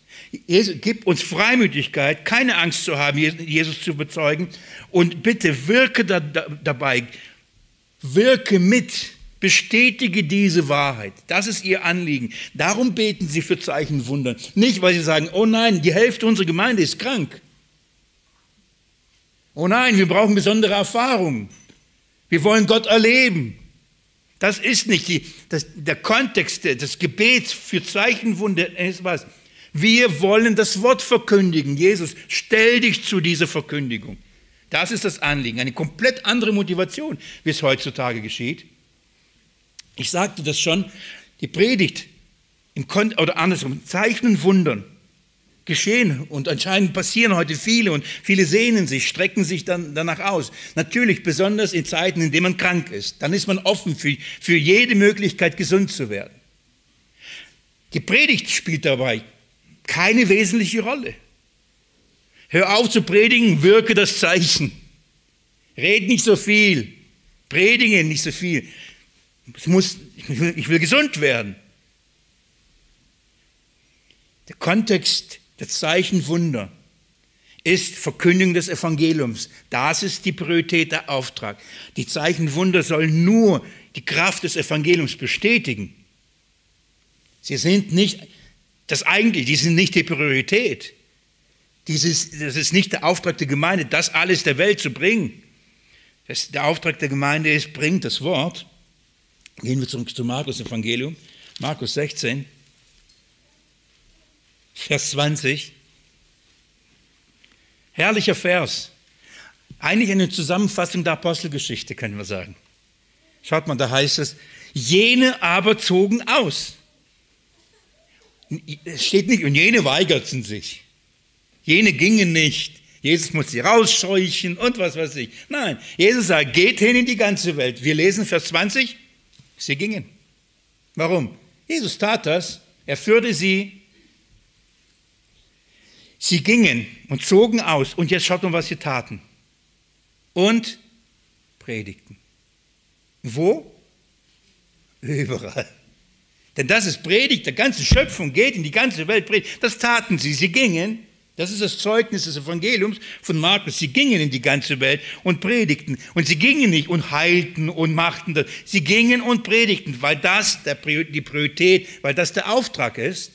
Jesus, gib uns Freimütigkeit, keine Angst zu haben, Jesus zu bezeugen. Und bitte wirke da, da, dabei, wirke mit, bestätige diese Wahrheit. Das ist ihr Anliegen. Darum beten sie für Zeichen, Wunder. Nicht, weil sie sagen, oh nein, die Hälfte unserer Gemeinde ist krank. Oh nein, wir brauchen besondere Erfahrungen. Wir wollen Gott erleben. Das ist nicht die, das, der Kontext des Gebets für Zeichenwunder. Ist was? Wir wollen das Wort verkündigen. Jesus, stell dich zu dieser Verkündigung. Das ist das Anliegen. Eine komplett andere Motivation, wie es heutzutage geschieht. Ich sagte das schon, die Predigt im Kon oder andersrum, Zeichnen, Wundern geschehen und anscheinend passieren heute viele und viele sehnen sich, strecken sich dann danach aus. Natürlich besonders in Zeiten, in denen man krank ist. Dann ist man offen für, für jede Möglichkeit, gesund zu werden. Die Predigt spielt dabei keine wesentliche Rolle. Hör auf zu predigen, wirke das Zeichen. Red nicht so viel, predige nicht so viel. Ich, muss, ich, will, ich will gesund werden. Der Kontext das Zeichen Wunder ist Verkündigung des Evangeliums. Das ist die Priorität, der Auftrag. Die Zeichen Wunder sollen nur die Kraft des Evangeliums bestätigen. Sie sind nicht das eigentlich, die sind nicht die Priorität. Dieses, das ist nicht der Auftrag der Gemeinde, das alles der Welt zu bringen. Das, der Auftrag der Gemeinde ist, bringt das Wort. Gehen wir zurück zum Markus Evangelium. Markus 16, Vers 20. Herrlicher Vers. Eigentlich eine Zusammenfassung der Apostelgeschichte, können wir sagen. Schaut mal, da heißt es, jene aber zogen aus. Es steht nicht, und jene weigerten sich. Jene gingen nicht. Jesus muss sie rausscheuchen und was weiß ich. Nein, Jesus sagt, geht hin in die ganze Welt. Wir lesen Vers 20, sie gingen. Warum? Jesus tat das. Er führte sie. Sie gingen und zogen aus. Und jetzt schaut mal, was sie taten. Und predigten. Wo? Überall. Denn das ist Predigt, der ganze Schöpfung geht in die ganze Welt. Predigt. Das taten sie. Sie gingen das ist das Zeugnis des Evangeliums von Markus. Sie gingen in die ganze Welt und predigten. Und sie gingen nicht und heilten und machten das. Sie gingen und predigten, weil das die Priorität, weil das der Auftrag ist.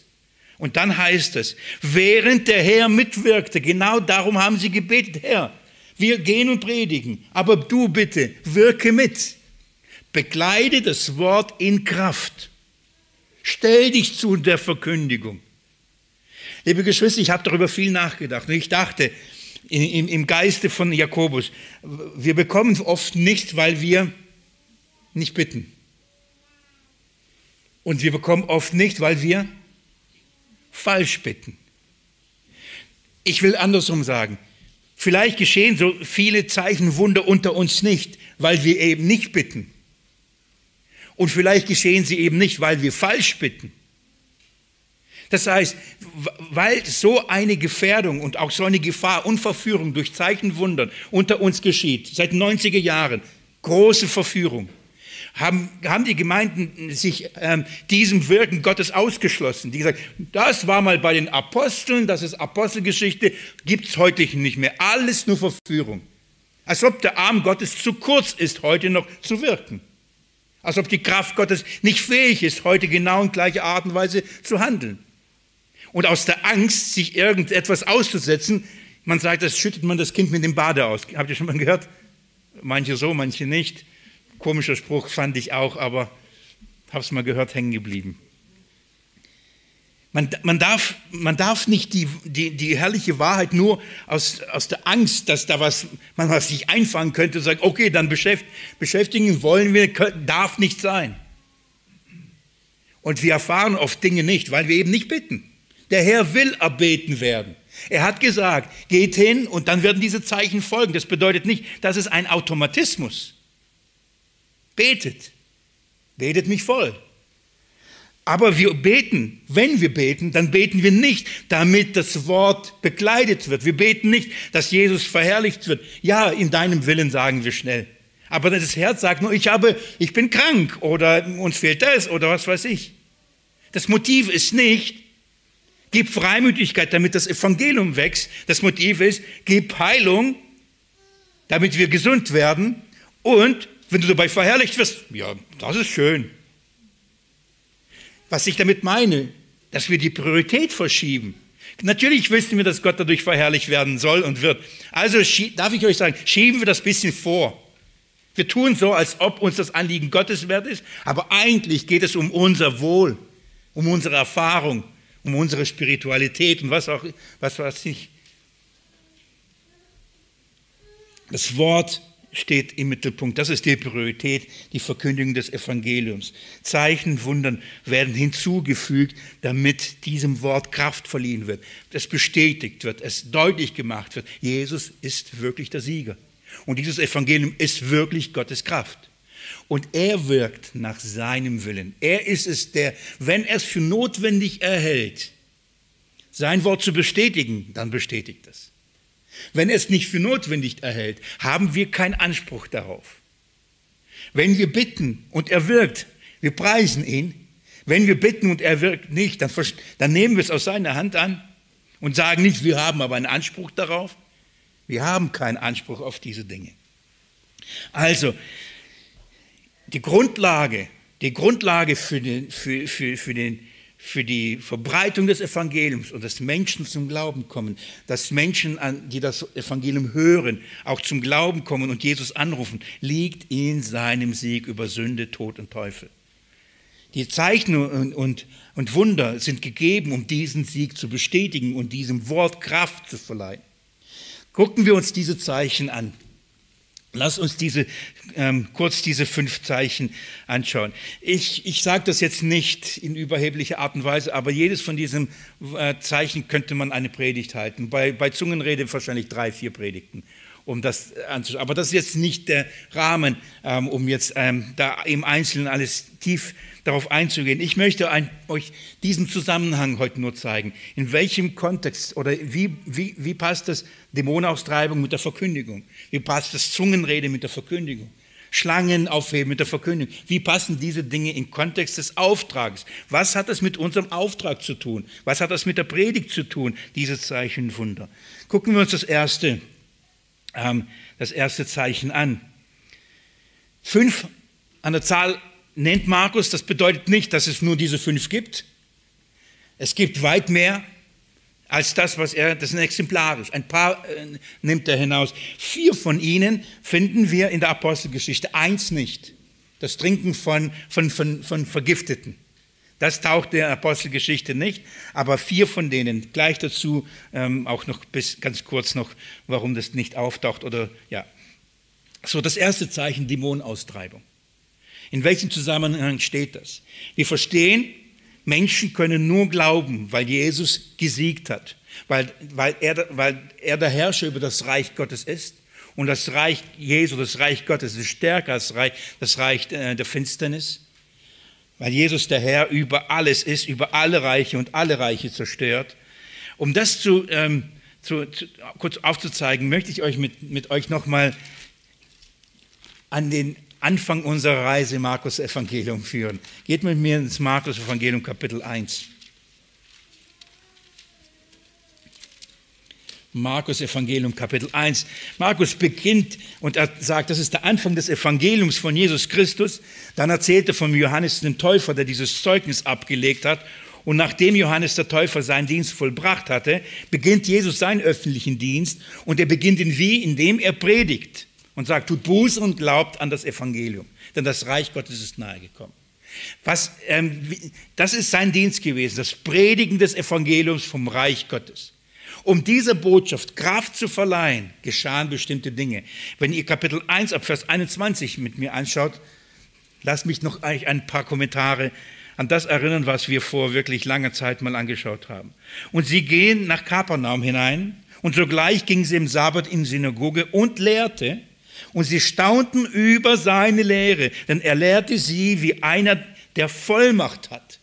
Und dann heißt es, während der Herr mitwirkte, genau darum haben sie gebetet, Herr, wir gehen und predigen, aber du bitte, wirke mit. Bekleide das Wort in Kraft. Stell dich zu der Verkündigung. Liebe Geschwister, ich habe darüber viel nachgedacht. Und ich dachte im, im Geiste von Jakobus, wir bekommen oft nicht, weil wir nicht bitten. Und wir bekommen oft nicht, weil wir falsch bitten. Ich will andersrum sagen. Vielleicht geschehen so viele Zeichen, Wunder unter uns nicht, weil wir eben nicht bitten. Und vielleicht geschehen sie eben nicht, weil wir falsch bitten. Das heißt, weil so eine Gefährdung und auch so eine Gefahr und Verführung durch Zeichenwundern unter uns geschieht, seit 90er Jahren, große Verführung, haben, haben die Gemeinden sich ähm, diesem Wirken Gottes ausgeschlossen. Die gesagt, das war mal bei den Aposteln, das ist Apostelgeschichte, gibt es heute nicht mehr. Alles nur Verführung. Als ob der Arm Gottes zu kurz ist, heute noch zu wirken. Als ob die Kraft Gottes nicht fähig ist, heute genau in gleicher Art und Weise zu handeln und aus der Angst, sich irgendetwas auszusetzen, man sagt, das schüttet man das Kind mit dem Bade aus. Habt ihr schon mal gehört? Manche so, manche nicht. Komischer Spruch fand ich auch, aber habe es mal gehört, hängen geblieben. Man, man, darf, man darf nicht die, die, die herrliche Wahrheit nur aus, aus der Angst, dass da was, man was sich einfangen könnte, sagen, okay, dann beschäftigen wollen wir, darf nicht sein. Und wir erfahren oft Dinge nicht, weil wir eben nicht bitten. Der Herr will erbeten werden. Er hat gesagt, geht hin und dann werden diese Zeichen folgen. Das bedeutet nicht, das ist ein Automatismus. Betet. Betet mich voll. Aber wir beten, wenn wir beten, dann beten wir nicht, damit das Wort bekleidet wird. Wir beten nicht, dass Jesus verherrlicht wird. Ja, in deinem Willen sagen wir schnell. Aber das Herz sagt nur, ich habe, ich bin krank oder uns fehlt das oder was weiß ich. Das Motiv ist nicht, Gib Freimütigkeit, damit das Evangelium wächst. Das Motiv ist, gib Heilung, damit wir gesund werden. Und wenn du dabei verherrlicht wirst, ja, das ist schön. Was ich damit meine, dass wir die Priorität verschieben. Natürlich wissen wir, dass Gott dadurch verherrlicht werden soll und wird. Also darf ich euch sagen, schieben wir das bisschen vor. Wir tun so, als ob uns das Anliegen Gottes wert ist, aber eigentlich geht es um unser Wohl, um unsere Erfahrung, um unsere Spiritualität und was auch, was weiß ich. Das Wort steht im Mittelpunkt. Das ist die Priorität, die Verkündigung des Evangeliums. Zeichen, Wundern werden hinzugefügt, damit diesem Wort Kraft verliehen wird, es bestätigt wird, es deutlich gemacht wird. Jesus ist wirklich der Sieger. Und dieses Evangelium ist wirklich Gottes Kraft. Und er wirkt nach seinem Willen. Er ist es, der, wenn er es für notwendig erhält, sein Wort zu bestätigen, dann bestätigt es. Wenn er es nicht für notwendig erhält, haben wir keinen Anspruch darauf. Wenn wir bitten und er wirkt, wir preisen ihn. Wenn wir bitten und er wirkt nicht, dann, dann nehmen wir es aus seiner Hand an und sagen nicht, wir haben aber einen Anspruch darauf. Wir haben keinen Anspruch auf diese Dinge. Also, die Grundlage, die Grundlage für, den, für, für, für, den, für die Verbreitung des Evangeliums und dass Menschen zum Glauben kommen, dass Menschen, die das Evangelium hören, auch zum Glauben kommen und Jesus anrufen, liegt in seinem Sieg über Sünde, Tod und Teufel. Die Zeichen und, und, und Wunder sind gegeben, um diesen Sieg zu bestätigen und diesem Wort Kraft zu verleihen. Gucken wir uns diese Zeichen an. Lass uns diese, ähm, kurz diese fünf Zeichen anschauen. Ich, ich sage das jetzt nicht in überheblicher Art und Weise, aber jedes von diesen äh, Zeichen könnte man eine Predigt halten. Bei, bei Zungenrede wahrscheinlich drei, vier Predigten um das anzuschauen. Aber das ist jetzt nicht der Rahmen, ähm, um jetzt ähm, da im Einzelnen alles tief darauf einzugehen. Ich möchte ein, euch diesen Zusammenhang heute nur zeigen. In welchem Kontext oder wie, wie, wie passt das Dämonenaustreibung mit der Verkündigung? Wie passt das Zungenrede mit der Verkündigung? Schlangen aufheben mit der Verkündigung. Wie passen diese Dinge im Kontext des Auftrags? Was hat das mit unserem Auftrag zu tun? Was hat das mit der Predigt zu tun, diese Zeichen und Wunder? Gucken wir uns das erste ähm, das erste Zeichen an. Fünf an der Zahl nennt Markus, das bedeutet nicht, dass es nur diese fünf gibt. Es gibt weit mehr als das, was er, das ist exemplarisch. Ein paar äh, nimmt er hinaus. Vier von ihnen finden wir in der Apostelgeschichte, eins nicht. Das Trinken von, von, von, von Vergifteten. Das taucht in der Apostelgeschichte nicht, aber vier von denen, gleich dazu ähm, auch noch bis ganz kurz noch, warum das nicht auftaucht oder ja. So, das erste Zeichen Dämonenaustreibung. In welchem Zusammenhang steht das? Wir verstehen, Menschen können nur glauben, weil Jesus gesiegt hat, weil, weil, er, weil er der Herrscher über das Reich Gottes ist. Und das Reich Jesu, das Reich Gottes, ist stärker als das Reich, äh, der Finsternis weil Jesus der Herr über alles ist, über alle Reiche und alle Reiche zerstört. Um das zu, ähm, zu, zu, kurz aufzuzeigen, möchte ich euch mit, mit euch nochmal an den Anfang unserer Reise Markus Evangelium führen. Geht mit mir ins Markus Evangelium Kapitel 1. Markus Evangelium Kapitel 1. Markus beginnt und er sagt, das ist der Anfang des Evangeliums von Jesus Christus. Dann erzählt er vom Johannes den Täufer, der dieses Zeugnis abgelegt hat. Und nachdem Johannes der Täufer seinen Dienst vollbracht hatte, beginnt Jesus seinen öffentlichen Dienst. Und er beginnt ihn wie? Indem er predigt und sagt, tut Buße und glaubt an das Evangelium. Denn das Reich Gottes ist nahegekommen. Was, ähm, das ist sein Dienst gewesen, das Predigen des Evangeliums vom Reich Gottes. Um dieser Botschaft Kraft zu verleihen, geschahen bestimmte Dinge. Wenn ihr Kapitel 1 ab Vers 21 mit mir anschaut, lasst mich noch ein paar Kommentare an das erinnern, was wir vor wirklich langer Zeit mal angeschaut haben. Und sie gehen nach Kapernaum hinein und sogleich ging sie im Sabbat in die Synagoge und lehrte. Und sie staunten über seine Lehre, denn er lehrte sie wie einer, der Vollmacht hat.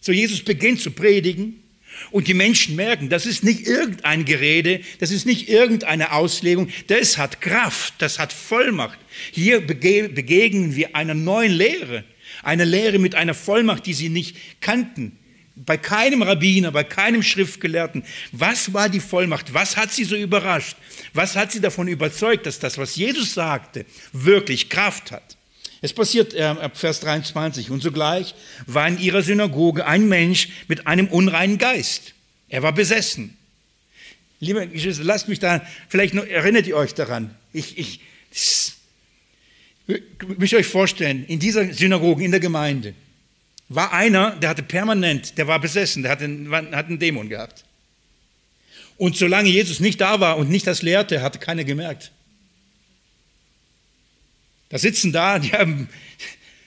So Jesus beginnt zu predigen und die Menschen merken, das ist nicht irgendein Gerede, das ist nicht irgendeine Auslegung, das hat Kraft, das hat Vollmacht. Hier begegnen wir einer neuen Lehre, einer Lehre mit einer Vollmacht, die sie nicht kannten. Bei keinem Rabbiner, bei keinem Schriftgelehrten. Was war die Vollmacht? Was hat sie so überrascht? Was hat sie davon überzeugt, dass das, was Jesus sagte, wirklich Kraft hat? Es passiert äh, ab Vers 23, und sogleich war in ihrer Synagoge ein Mensch mit einem unreinen Geist. Er war besessen. Liebe Geschwister, lasst mich da, vielleicht noch, erinnert ihr euch daran. Ich, ich, ich muss euch vorstellen, in dieser Synagoge, in der Gemeinde, war einer, der hatte permanent, der war besessen, der hatte, hat einen Dämon gehabt. Und solange Jesus nicht da war und nicht das lehrte, hatte keiner gemerkt. Da sitzen da, die haben,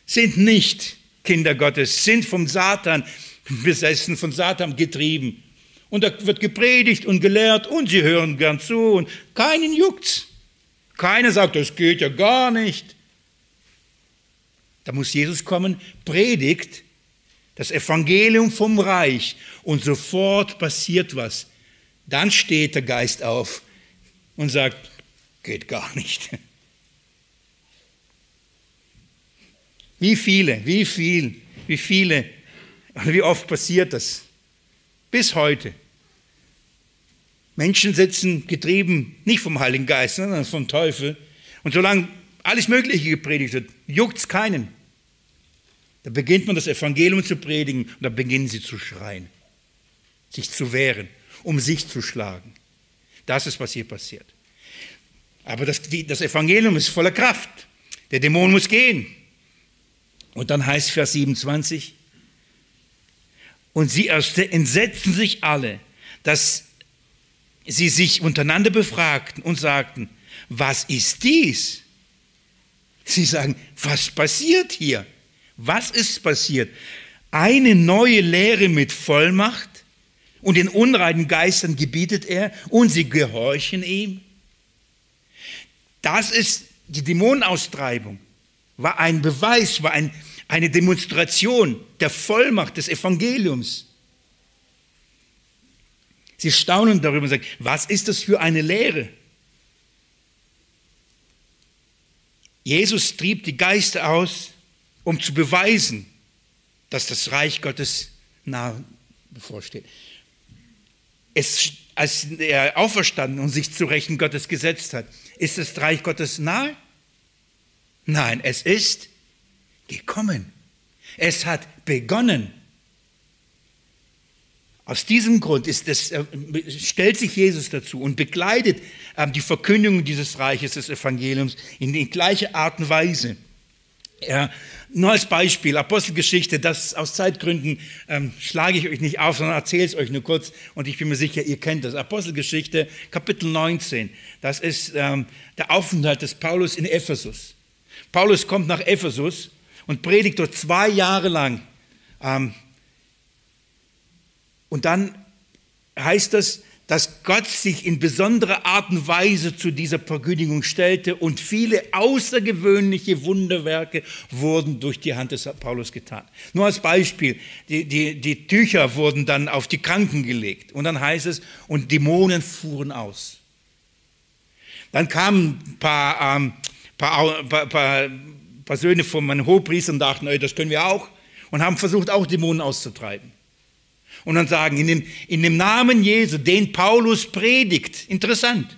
sind nicht Kinder Gottes, sind vom Satan besessen, von Satan getrieben. Und da wird gepredigt und gelehrt und sie hören gern zu und keinen juckt's. Keiner sagt, das geht ja gar nicht. Da muss Jesus kommen, predigt das Evangelium vom Reich und sofort passiert was. Dann steht der Geist auf und sagt, geht gar nicht. Wie viele, wie viel, wie viele, wie oft passiert das? Bis heute. Menschen sitzen getrieben nicht vom Heiligen Geist, sondern vom Teufel. Und solange alles Mögliche gepredigt wird, juckt es keinen. Da beginnt man das Evangelium zu predigen und da beginnen sie zu schreien, sich zu wehren, um sich zu schlagen. Das ist, was hier passiert. Aber das, das Evangelium ist voller Kraft. Der Dämon muss gehen. Und dann heißt Vers 27, und sie entsetzten sich alle, dass sie sich untereinander befragten und sagten, was ist dies? Sie sagen, was passiert hier? Was ist passiert? Eine neue Lehre mit Vollmacht und den unreinen Geistern gebietet er und sie gehorchen ihm. Das ist die Dämonenaustreibung, war ein Beweis, war ein, eine Demonstration der Vollmacht des Evangeliums. Sie staunen darüber und sagen, was ist das für eine Lehre? Jesus trieb die Geister aus, um zu beweisen, dass das Reich Gottes nah bevorsteht. Es, als er auferstanden und sich zu Rechten Gottes gesetzt hat, ist das Reich Gottes nahe? Nein, es ist gekommen. Es hat begonnen. Aus diesem Grund es, äh, stellt sich Jesus dazu und begleitet ähm, die Verkündigung dieses Reiches des Evangeliums in, in gleicher Art und Weise. Ja, nur als Beispiel, Apostelgeschichte, das aus Zeitgründen ähm, schlage ich euch nicht auf, sondern erzähle es euch nur kurz und ich bin mir sicher, ihr kennt das. Apostelgeschichte, Kapitel 19, das ist ähm, der Aufenthalt des Paulus in Ephesus. Paulus kommt nach Ephesus und predigt dort zwei Jahre lang. Ähm, und dann heißt das, dass Gott sich in besonderer Art und Weise zu dieser Verkündigung stellte und viele außergewöhnliche Wunderwerke wurden durch die Hand des Paulus getan. Nur als Beispiel, die, die, die Tücher wurden dann auf die Kranken gelegt und dann heißt es, und Dämonen fuhren aus. Dann kamen ein paar, ähm, paar, paar, paar, paar Söhne von meinem Hochpriester und dachten, das können wir auch und haben versucht, auch Dämonen auszutreiben und dann sagen, in dem, in dem Namen Jesu, den Paulus predigt. Interessant.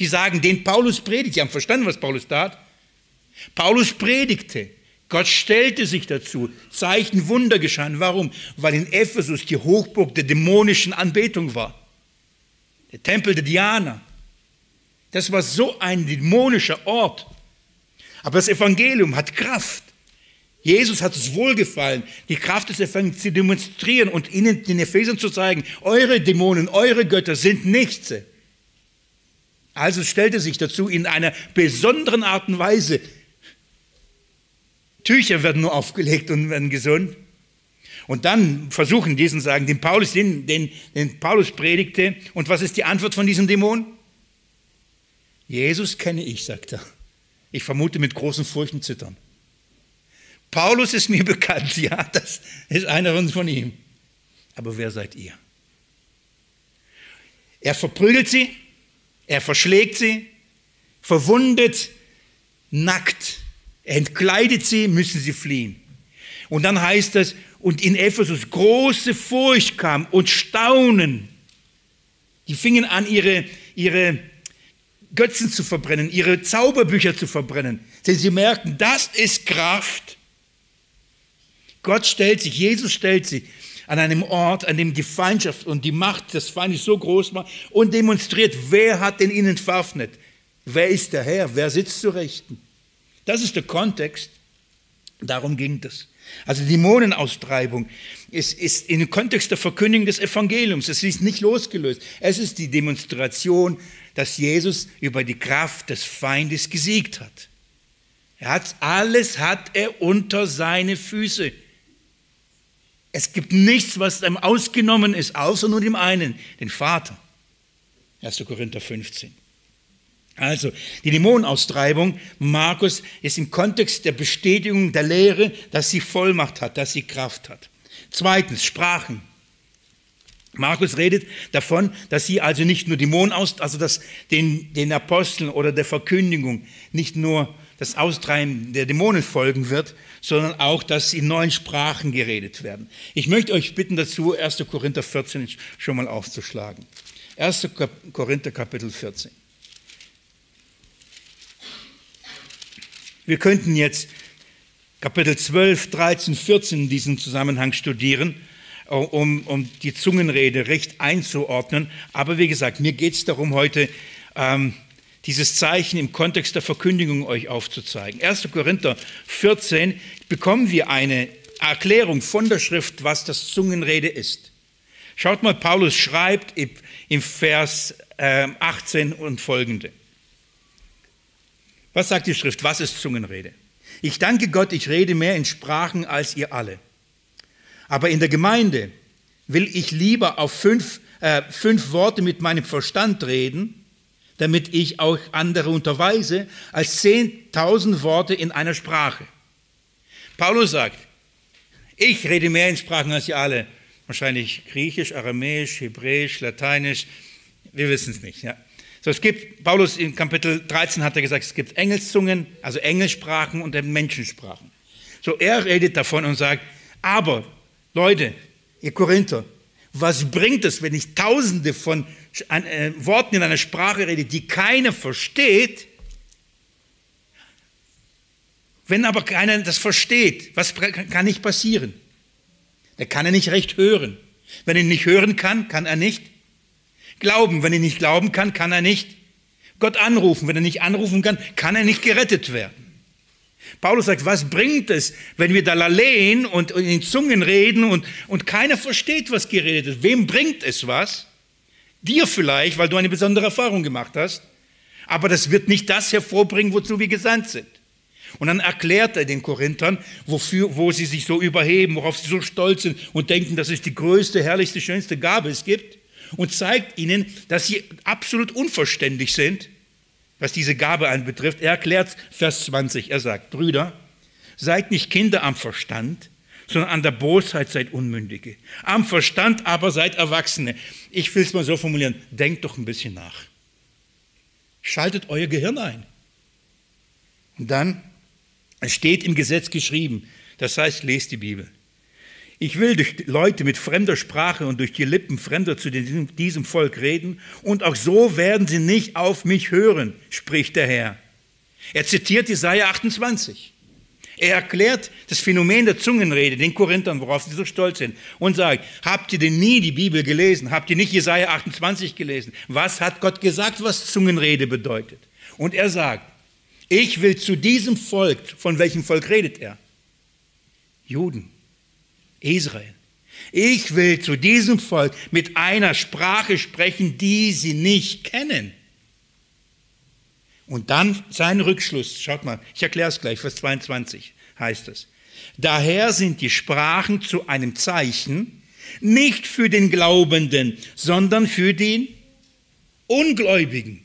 Die sagen, den Paulus predigt. Die haben verstanden, was Paulus tat. Paulus predigte. Gott stellte sich dazu. Zeichen, Wunder geschahen. Warum? Weil in Ephesus die Hochburg der dämonischen Anbetung war. Der Tempel der Diana. Das war so ein dämonischer Ort. Aber das Evangelium hat Kraft. Jesus hat es wohlgefallen, die Kraft des Evangeliums zu demonstrieren und ihnen den Ephesern zu zeigen, eure Dämonen, eure Götter sind nichts. Also stellte sich dazu in einer besonderen Art und Weise. Tücher werden nur aufgelegt und werden gesund. Und dann versuchen diesen sagen, den Paulus, den, den, den Paulus predigte. Und was ist die Antwort von diesem Dämon? Jesus kenne ich, sagt er. Ich vermute mit großen Furchen zittern. Paulus ist mir bekannt, ja, das ist einer von ihm. Aber wer seid ihr? Er verprügelt sie, er verschlägt sie, verwundet, nackt, entkleidet sie, müssen sie fliehen. Und dann heißt es, und in Ephesus große Furcht kam und Staunen. Die fingen an, ihre, ihre Götzen zu verbrennen, ihre Zauberbücher zu verbrennen. Denn sie merken, das ist Kraft. Gott stellt sich, Jesus stellt sich an einem Ort, an dem die Feindschaft und die Macht des Feindes so groß war und demonstriert, wer hat den ihnen verwaffnet? Wer ist der Herr? Wer sitzt zu Rechten? Das ist der Kontext. Darum ging es. Also Dämonenaustreibung ist, ist im Kontext der Verkündigung des Evangeliums. Es ist nicht losgelöst. Es ist die Demonstration, dass Jesus über die Kraft des Feindes gesiegt hat. Er hat alles hat er unter seine Füße es gibt nichts, was einem ausgenommen ist, außer nur dem einen, den Vater. 1. Korinther 15. Also, die Dämonenaustreibung, Markus, ist im Kontext der Bestätigung der Lehre, dass sie Vollmacht hat, dass sie Kraft hat. Zweitens, Sprachen. Markus redet davon, dass sie also nicht nur Dämonen aus, also dass den, den Aposteln oder der Verkündigung nicht nur das Austreiben der Dämonen folgen wird, sondern auch, dass in neuen Sprachen geredet werden. Ich möchte euch bitten dazu, 1. Korinther 14 schon mal aufzuschlagen. 1. Korinther Kapitel 14. Wir könnten jetzt Kapitel 12, 13, 14 in diesem Zusammenhang studieren, um, um die Zungenrede recht einzuordnen. Aber wie gesagt, mir geht es darum, heute ähm, dieses Zeichen im Kontext der Verkündigung euch aufzuzeigen. 1. Korinther 14 bekommen wir eine Erklärung von der Schrift, was das Zungenrede ist. Schaut mal, Paulus schreibt im Vers 18 ähm, und folgende. Was sagt die Schrift? Was ist Zungenrede? Ich danke Gott, ich rede mehr in Sprachen als ihr alle. Aber in der Gemeinde will ich lieber auf fünf, äh, fünf Worte mit meinem Verstand reden, damit ich auch andere unterweise, als zehntausend Worte in einer Sprache. Paulus sagt, ich rede mehr in Sprachen als ihr alle. Wahrscheinlich Griechisch, Aramäisch, Hebräisch, Lateinisch, wir wissen es nicht. Ja. So, es gibt, Paulus in Kapitel 13 hat er gesagt, es gibt Engelszungen, also Engelsprachen und Menschensprachen. So, er redet davon und sagt, aber Leute, ihr Korinther, was bringt es, wenn ich tausende von äh, Worten in einer Sprache rede, die keiner versteht? Wenn aber keiner das versteht, was kann nicht passieren? Der kann er nicht recht hören. Wenn er nicht hören kann, kann er nicht glauben. Wenn er nicht glauben kann, kann er nicht Gott anrufen. Wenn er nicht anrufen kann, kann er nicht gerettet werden. Paulus sagt, was bringt es, wenn wir da lalehen und in Zungen reden und, und keiner versteht, was geredet ist? Wem bringt es was? Dir vielleicht, weil du eine besondere Erfahrung gemacht hast. Aber das wird nicht das hervorbringen, wozu wir gesandt sind. Und dann erklärt er den Korinthern, wofür, wo sie sich so überheben, worauf sie so stolz sind und denken, dass es die größte, herrlichste, schönste Gabe es gibt und zeigt ihnen, dass sie absolut unverständlich sind, was diese Gabe anbetrifft. Er erklärt Vers 20, er sagt, Brüder, seid nicht Kinder am Verstand, sondern an der Bosheit seid Unmündige. Am Verstand aber seid Erwachsene. Ich will es mal so formulieren, denkt doch ein bisschen nach. Schaltet euer Gehirn ein. Und dann, es steht im Gesetz geschrieben, das heißt, lest die Bibel. Ich will durch Leute mit fremder Sprache und durch die Lippen Fremder zu diesem Volk reden, und auch so werden sie nicht auf mich hören, spricht der Herr. Er zitiert Jesaja 28. Er erklärt das Phänomen der Zungenrede den Korinthern, worauf sie so stolz sind, und sagt, habt ihr denn nie die Bibel gelesen? Habt ihr nicht Jesaja 28 gelesen? Was hat Gott gesagt, was Zungenrede bedeutet? Und er sagt, ich will zu diesem Volk, von welchem Volk redet er? Juden. Israel. Ich will zu diesem Volk mit einer Sprache sprechen, die sie nicht kennen. Und dann sein Rückschluss, schaut mal, ich erkläre es gleich, Vers 22 heißt es. Daher sind die Sprachen zu einem Zeichen, nicht für den Glaubenden, sondern für den Ungläubigen.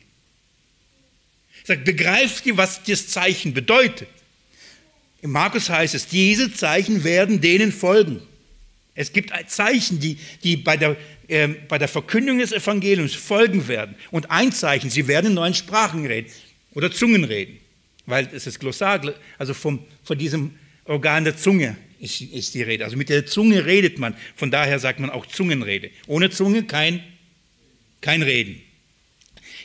Sagt, begreift ihr, was das Zeichen bedeutet? Im Markus heißt es, diese Zeichen werden denen folgen. Es gibt Zeichen, die, die bei, der, äh, bei der Verkündung des Evangeliums folgen werden. Und ein Zeichen, sie werden in neuen Sprachen reden oder Zungen reden. Weil es ist Glossar, also vom, von diesem Organ der Zunge ist, ist die Rede. Also mit der Zunge redet man. Von daher sagt man auch Zungenrede. Ohne Zunge kein, kein Reden.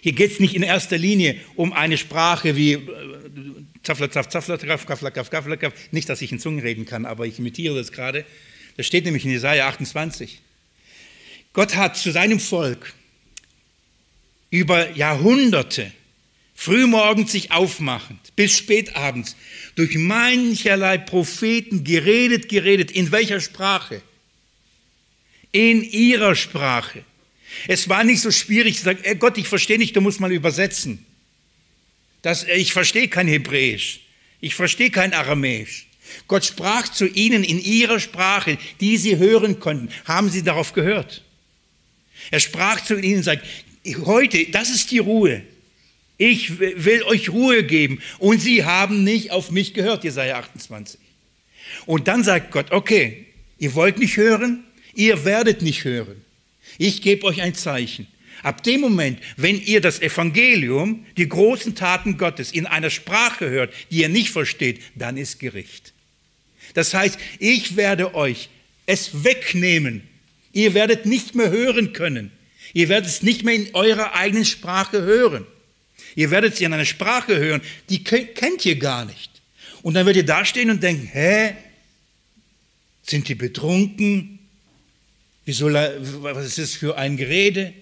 Hier geht es nicht in erster Linie um eine Sprache wie äh, Zafla, Zaf, Zafla, Kaf, Kafla, Kaf, Kafla, Kaf. Nicht, dass ich in Zungen reden kann, aber ich imitiere das gerade. Das steht nämlich in Jesaja 28. Gott hat zu seinem Volk über Jahrhunderte frühmorgens sich aufmachend bis spätabends durch mancherlei Propheten geredet, geredet. In welcher Sprache? In ihrer Sprache. Es war nicht so schwierig zu sagen, Gott, ich verstehe nicht, du musst mal übersetzen. Das, ich verstehe kein Hebräisch. Ich verstehe kein Aramäisch. Gott sprach zu ihnen in ihrer Sprache, die sie hören konnten. Haben sie darauf gehört? Er sprach zu ihnen und sagt, heute, das ist die Ruhe. Ich will euch Ruhe geben. Und sie haben nicht auf mich gehört, Jesaja 28. Und dann sagt Gott, okay, ihr wollt nicht hören, ihr werdet nicht hören. Ich gebe euch ein Zeichen. Ab dem Moment, wenn ihr das Evangelium, die großen Taten Gottes in einer Sprache hört, die ihr nicht versteht, dann ist Gericht. Das heißt, ich werde euch es wegnehmen. Ihr werdet nicht mehr hören können. Ihr werdet es nicht mehr in eurer eigenen Sprache hören. Ihr werdet es in einer Sprache hören, die kennt ihr gar nicht. Und dann werdet ihr dastehen und denken, hä? Sind die betrunken? Wieso, was ist das für ein Gerede?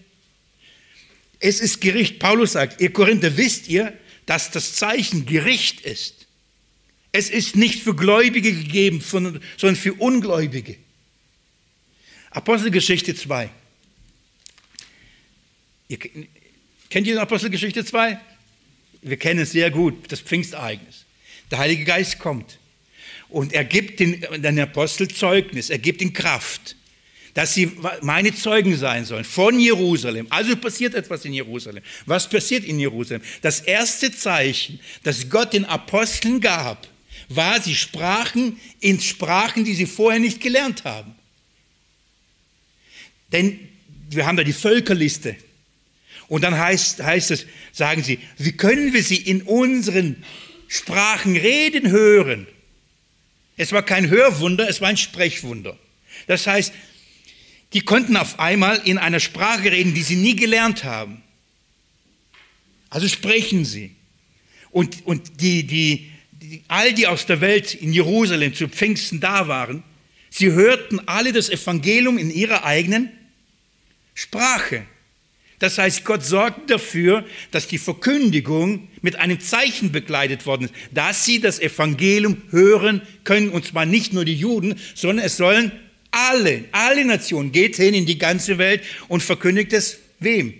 Es ist Gericht. Paulus sagt, ihr Korinther, wisst ihr, dass das Zeichen Gericht ist. Es ist nicht für Gläubige gegeben, sondern für Ungläubige. Apostelgeschichte 2. Ihr, kennt ihr Apostelgeschichte 2? Wir kennen es sehr gut, das Pfingstereignis. Der Heilige Geist kommt und er gibt den, den Apostel Zeugnis, er gibt ihnen Kraft, dass sie meine Zeugen sein sollen von Jerusalem. Also passiert etwas in Jerusalem. Was passiert in Jerusalem? Das erste Zeichen, das Gott den Aposteln gab, war, sie sprachen in Sprachen, die sie vorher nicht gelernt haben. Denn wir haben da die Völkerliste. Und dann heißt, heißt es, sagen sie, wie können wir sie in unseren Sprachen reden hören? Es war kein Hörwunder, es war ein Sprechwunder. Das heißt, die konnten auf einmal in einer Sprache reden, die sie nie gelernt haben. Also sprechen sie. Und, und die, die, die, all die aus der Welt in Jerusalem zu Pfingsten da waren, sie hörten alle das Evangelium in ihrer eigenen Sprache. Das heißt, Gott sorgt dafür, dass die Verkündigung mit einem Zeichen begleitet worden ist, dass sie das Evangelium hören können, und zwar nicht nur die Juden, sondern es sollen alle, alle Nationen, geht hin in die ganze Welt und verkündigt es wem?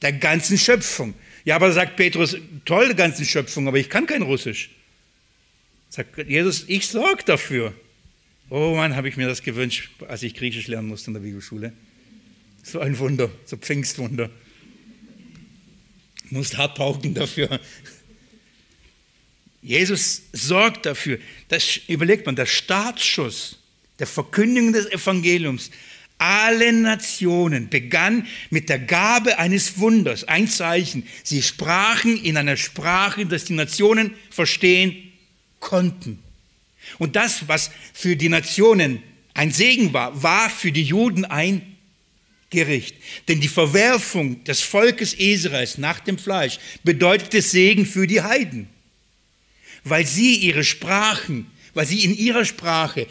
Der ganzen Schöpfung. Ja, aber sagt Petrus, toll, der ganzen Schöpfung, aber ich kann kein Russisch. Sagt Jesus, ich sorge dafür. Oh Mann, habe ich mir das gewünscht, als ich Griechisch lernen musste in der Bibelschule. So ein Wunder, so Pfingstwunder. Du musst hart pauken dafür. Jesus sorgt dafür. Das überlegt man, der Startschuss der Verkündigung des Evangeliums alle Nationen begann mit der Gabe eines Wunders, ein Zeichen. Sie sprachen in einer Sprache, dass die Nationen verstehen konnten. Und das, was für die Nationen ein Segen war, war für die Juden ein Gericht. Denn die Verwerfung des Volkes Israels nach dem Fleisch bedeutete Segen für die Heiden. Weil sie ihre Sprachen, weil sie in ihrer Sprache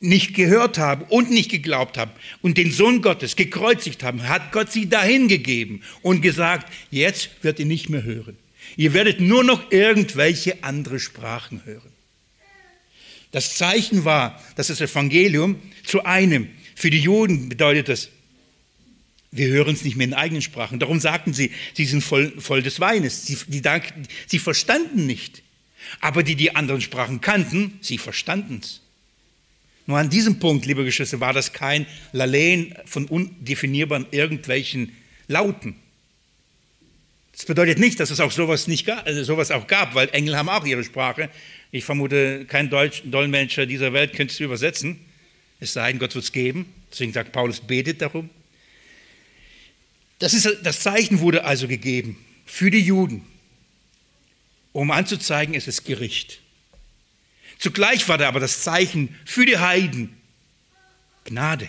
nicht gehört haben und nicht geglaubt haben und den Sohn Gottes gekreuzigt haben, hat Gott sie dahin gegeben und gesagt, jetzt werdet ihr nicht mehr hören. Ihr werdet nur noch irgendwelche andere Sprachen hören. Das Zeichen war, dass das Evangelium zu einem, für die Juden bedeutet das, wir hören es nicht mehr in eigenen Sprachen. Darum sagten sie, sie sind voll, voll des Weines. Sie, die, sie verstanden nicht. Aber die, die anderen Sprachen kannten, sie verstanden es. Nur an diesem Punkt, liebe Geschwister, war das kein Lallen von undefinierbaren irgendwelchen Lauten. Das bedeutet nicht, dass es auch sowas, nicht gab, also sowas auch gab, weil Engel haben auch ihre Sprache. Ich vermute, kein Deutsch, Dolmetscher dieser Welt könnte es übersetzen. Es sei denn, Gott wird es geben. Deswegen sagt Paulus, betet darum. Das, ist, das Zeichen wurde also gegeben für die Juden, um anzuzeigen, es ist Gericht. Zugleich war da aber das Zeichen für die Heiden Gnade.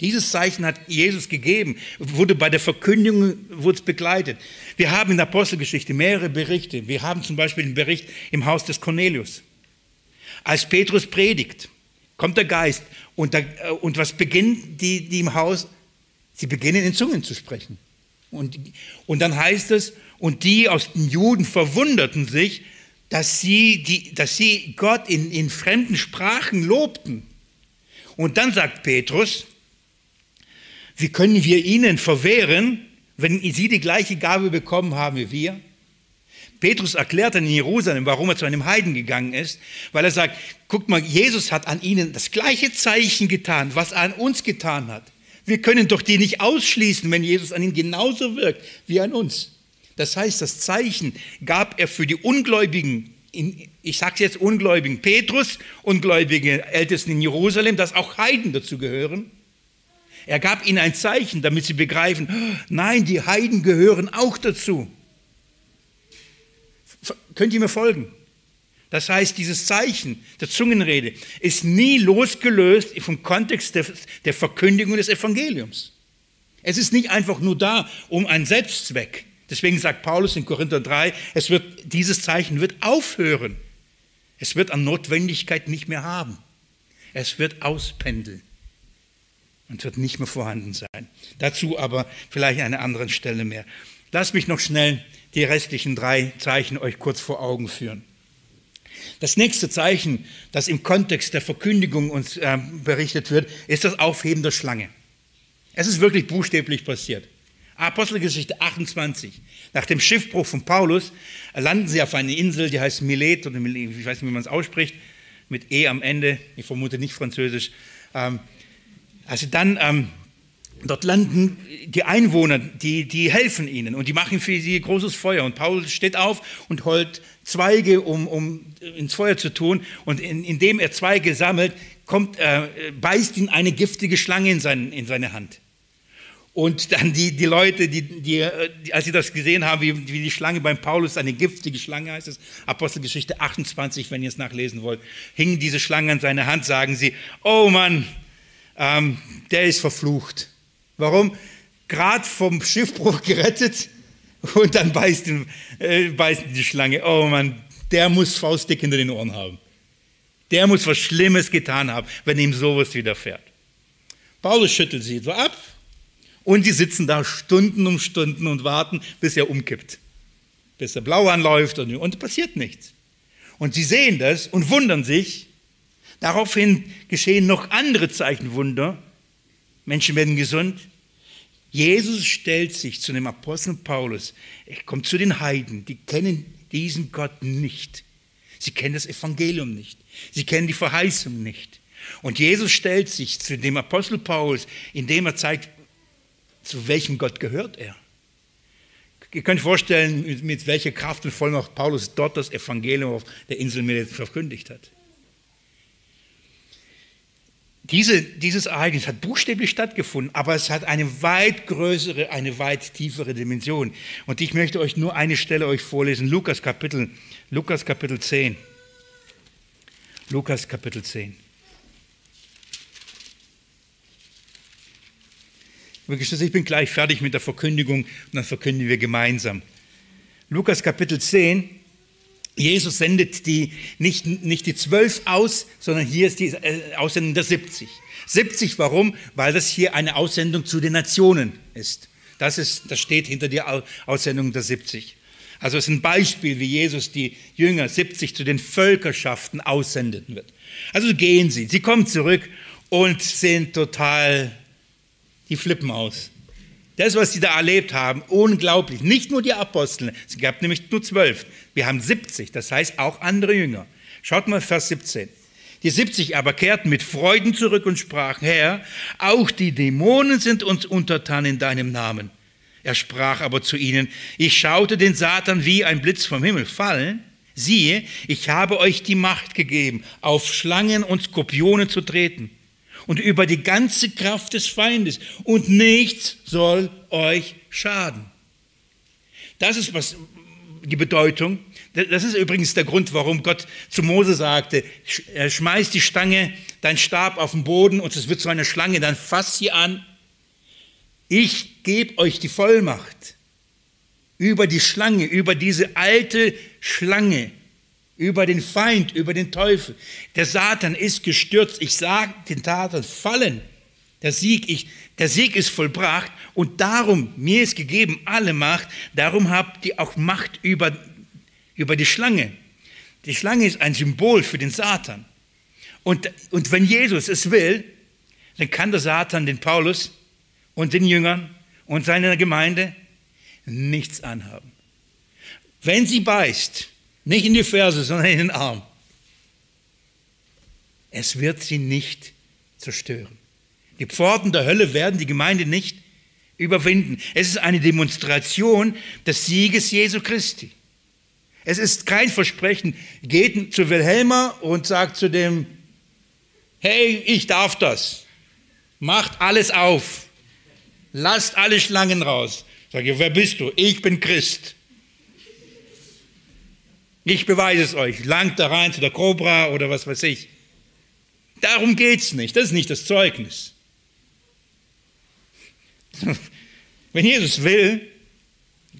Dieses Zeichen hat Jesus gegeben, wurde bei der Verkündigung wurde begleitet. Wir haben in der Apostelgeschichte mehrere Berichte. Wir haben zum Beispiel den Bericht im Haus des Cornelius. Als Petrus predigt, kommt der Geist und, der, äh, und was beginnen die, die im Haus? Sie beginnen in Zungen zu sprechen. Und, und dann heißt es, und die aus den Juden verwunderten sich, dass sie, die, dass sie Gott in, in fremden Sprachen lobten. Und dann sagt Petrus, wie können wir ihnen verwehren, wenn sie die gleiche Gabe bekommen haben wie wir? Petrus erklärt dann in Jerusalem, warum er zu einem Heiden gegangen ist, weil er sagt, guck mal, Jesus hat an ihnen das gleiche Zeichen getan, was er an uns getan hat. Wir können doch die nicht ausschließen, wenn Jesus an ihnen genauso wirkt wie an uns. Das heißt, das Zeichen gab er für die Ungläubigen, ich sage jetzt Ungläubigen, Petrus, Ungläubige Ältesten in Jerusalem, dass auch Heiden dazu gehören. Er gab ihnen ein Zeichen, damit sie begreifen, nein, die Heiden gehören auch dazu. Könnt ihr mir folgen? Das heißt, dieses Zeichen der Zungenrede ist nie losgelöst vom Kontext der, der Verkündigung des Evangeliums. Es ist nicht einfach nur da um einen Selbstzweck. Deswegen sagt Paulus in Korinther 3, es wird, dieses Zeichen wird aufhören. Es wird an Notwendigkeit nicht mehr haben. Es wird auspendeln. und wird nicht mehr vorhanden sein. Dazu aber vielleicht an einer anderen Stelle mehr. Lasst mich noch schnell die restlichen drei Zeichen euch kurz vor Augen führen. Das nächste Zeichen, das im Kontext der Verkündigung uns äh, berichtet wird, ist das Aufheben der Schlange. Es ist wirklich buchstäblich passiert. Apostelgeschichte 28. Nach dem Schiffbruch von Paulus landen sie auf einer Insel, die heißt Milet, oder ich weiß nicht, wie man es ausspricht, mit E am Ende, ich vermute nicht französisch. Ähm, also dann ähm, dort landen die Einwohner, die, die helfen ihnen und die machen für sie großes Feuer. Und Paulus steht auf und holt Zweige, um, um ins Feuer zu tun. Und in, indem er Zweige sammelt, kommt, äh, beißt ihn eine giftige Schlange in, sein, in seine Hand. Und dann die, die Leute, die, die, als sie das gesehen haben, wie, wie die Schlange beim Paulus, eine giftige Schlange heißt es, Apostelgeschichte 28, wenn ihr es nachlesen wollt, hingen diese Schlange an seine Hand, sagen sie, oh Mann, ähm, der ist verflucht. Warum? Gerade vom Schiffbruch gerettet und dann beißt, äh, beißt die Schlange. Oh Mann, der muss faustdick hinter den Ohren haben. Der muss was Schlimmes getan haben, wenn ihm sowas widerfährt. Paulus schüttelt sie so ab und die sitzen da Stunden um Stunden und warten, bis er umkippt. Bis er blau anläuft und, und passiert nichts. Und sie sehen das und wundern sich. Daraufhin geschehen noch andere Zeichenwunder. Menschen werden gesund. Jesus stellt sich zu dem Apostel Paulus. Er kommt zu den Heiden. Die kennen diesen Gott nicht. Sie kennen das Evangelium nicht. Sie kennen die Verheißung nicht. Und Jesus stellt sich zu dem Apostel Paulus, indem er zeigt, zu welchem Gott gehört er? Ihr könnt vorstellen, mit welcher Kraft und Vollmacht Paulus dort das Evangelium auf der Insel Milet verkündigt hat. Diese, dieses Ereignis hat buchstäblich stattgefunden, aber es hat eine weit größere, eine weit tiefere Dimension. Und ich möchte euch nur eine Stelle euch vorlesen, Lukas Kapitel, Lukas Kapitel 10. Lukas Kapitel 10. Ich bin gleich fertig mit der Verkündigung und dann verkündigen wir gemeinsam. Lukas Kapitel 10. Jesus sendet die, nicht, nicht die zwölf aus, sondern hier ist die äh, Aussendung der 70. 70, warum? Weil das hier eine Aussendung zu den Nationen ist. Das, ist, das steht hinter der Aussendung der 70. Also es ist ein Beispiel, wie Jesus die Jünger 70 zu den Völkerschaften aussenden wird. Also gehen sie, sie kommen zurück und sind total die flippen aus. Das, was sie da erlebt haben, unglaublich. Nicht nur die Apostel, es gab nämlich nur zwölf. Wir haben 70, das heißt auch andere Jünger. Schaut mal Vers 17. Die 70 aber kehrten mit Freuden zurück und sprachen, Herr, auch die Dämonen sind uns untertan in deinem Namen. Er sprach aber zu ihnen, ich schaute den Satan wie ein Blitz vom Himmel fallen. Siehe, ich habe euch die Macht gegeben, auf Schlangen und Skorpione zu treten und über die ganze Kraft des Feindes und nichts soll euch schaden. Das ist was, die Bedeutung. Das ist übrigens der Grund, warum Gott zu Mose sagte, schmeiß die Stange, dein Stab auf den Boden und es wird so eine Schlange, dann fass sie an. Ich gebe euch die Vollmacht über die Schlange, über diese alte Schlange, über den Feind, über den Teufel. Der Satan ist gestürzt. Ich sage den Taten fallen. Der Sieg, ich, der Sieg ist vollbracht und darum, mir ist gegeben alle Macht, darum habt ihr auch Macht über, über die Schlange. Die Schlange ist ein Symbol für den Satan. Und, und wenn Jesus es will, dann kann der Satan den Paulus und den Jüngern und seiner Gemeinde nichts anhaben. Wenn sie beißt, nicht in die Ferse, sondern in den Arm. Es wird sie nicht zerstören. Die Pforten der Hölle werden die Gemeinde nicht überwinden. Es ist eine Demonstration des Sieges Jesu Christi. Es ist kein Versprechen. Geht zu Wilhelma und sagt zu dem, hey, ich darf das. Macht alles auf. Lasst alle Schlangen raus. Sag ich, wer bist du? Ich bin Christ. Ich beweise es euch. Langt da rein zu der Cobra oder was weiß ich. Darum geht es nicht. Das ist nicht das Zeugnis. Wenn Jesus will,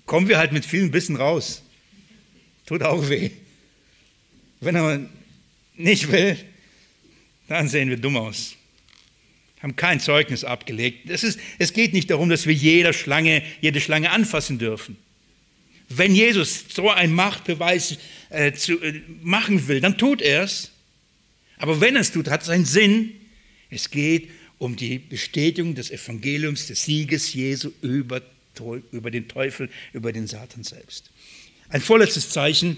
kommen wir halt mit vielen Bissen raus. Tut auch weh. Wenn er nicht will, dann sehen wir dumm aus. haben kein Zeugnis abgelegt. Das ist, es geht nicht darum, dass wir jede Schlange, jede Schlange anfassen dürfen. Wenn Jesus so einen Machtbeweis äh, zu, äh, machen will, dann tut er es. Aber wenn er es tut, hat es einen Sinn. Es geht um die Bestätigung des Evangeliums, des Sieges Jesu über, über den Teufel, über den Satan selbst. Ein vorletztes Zeichen,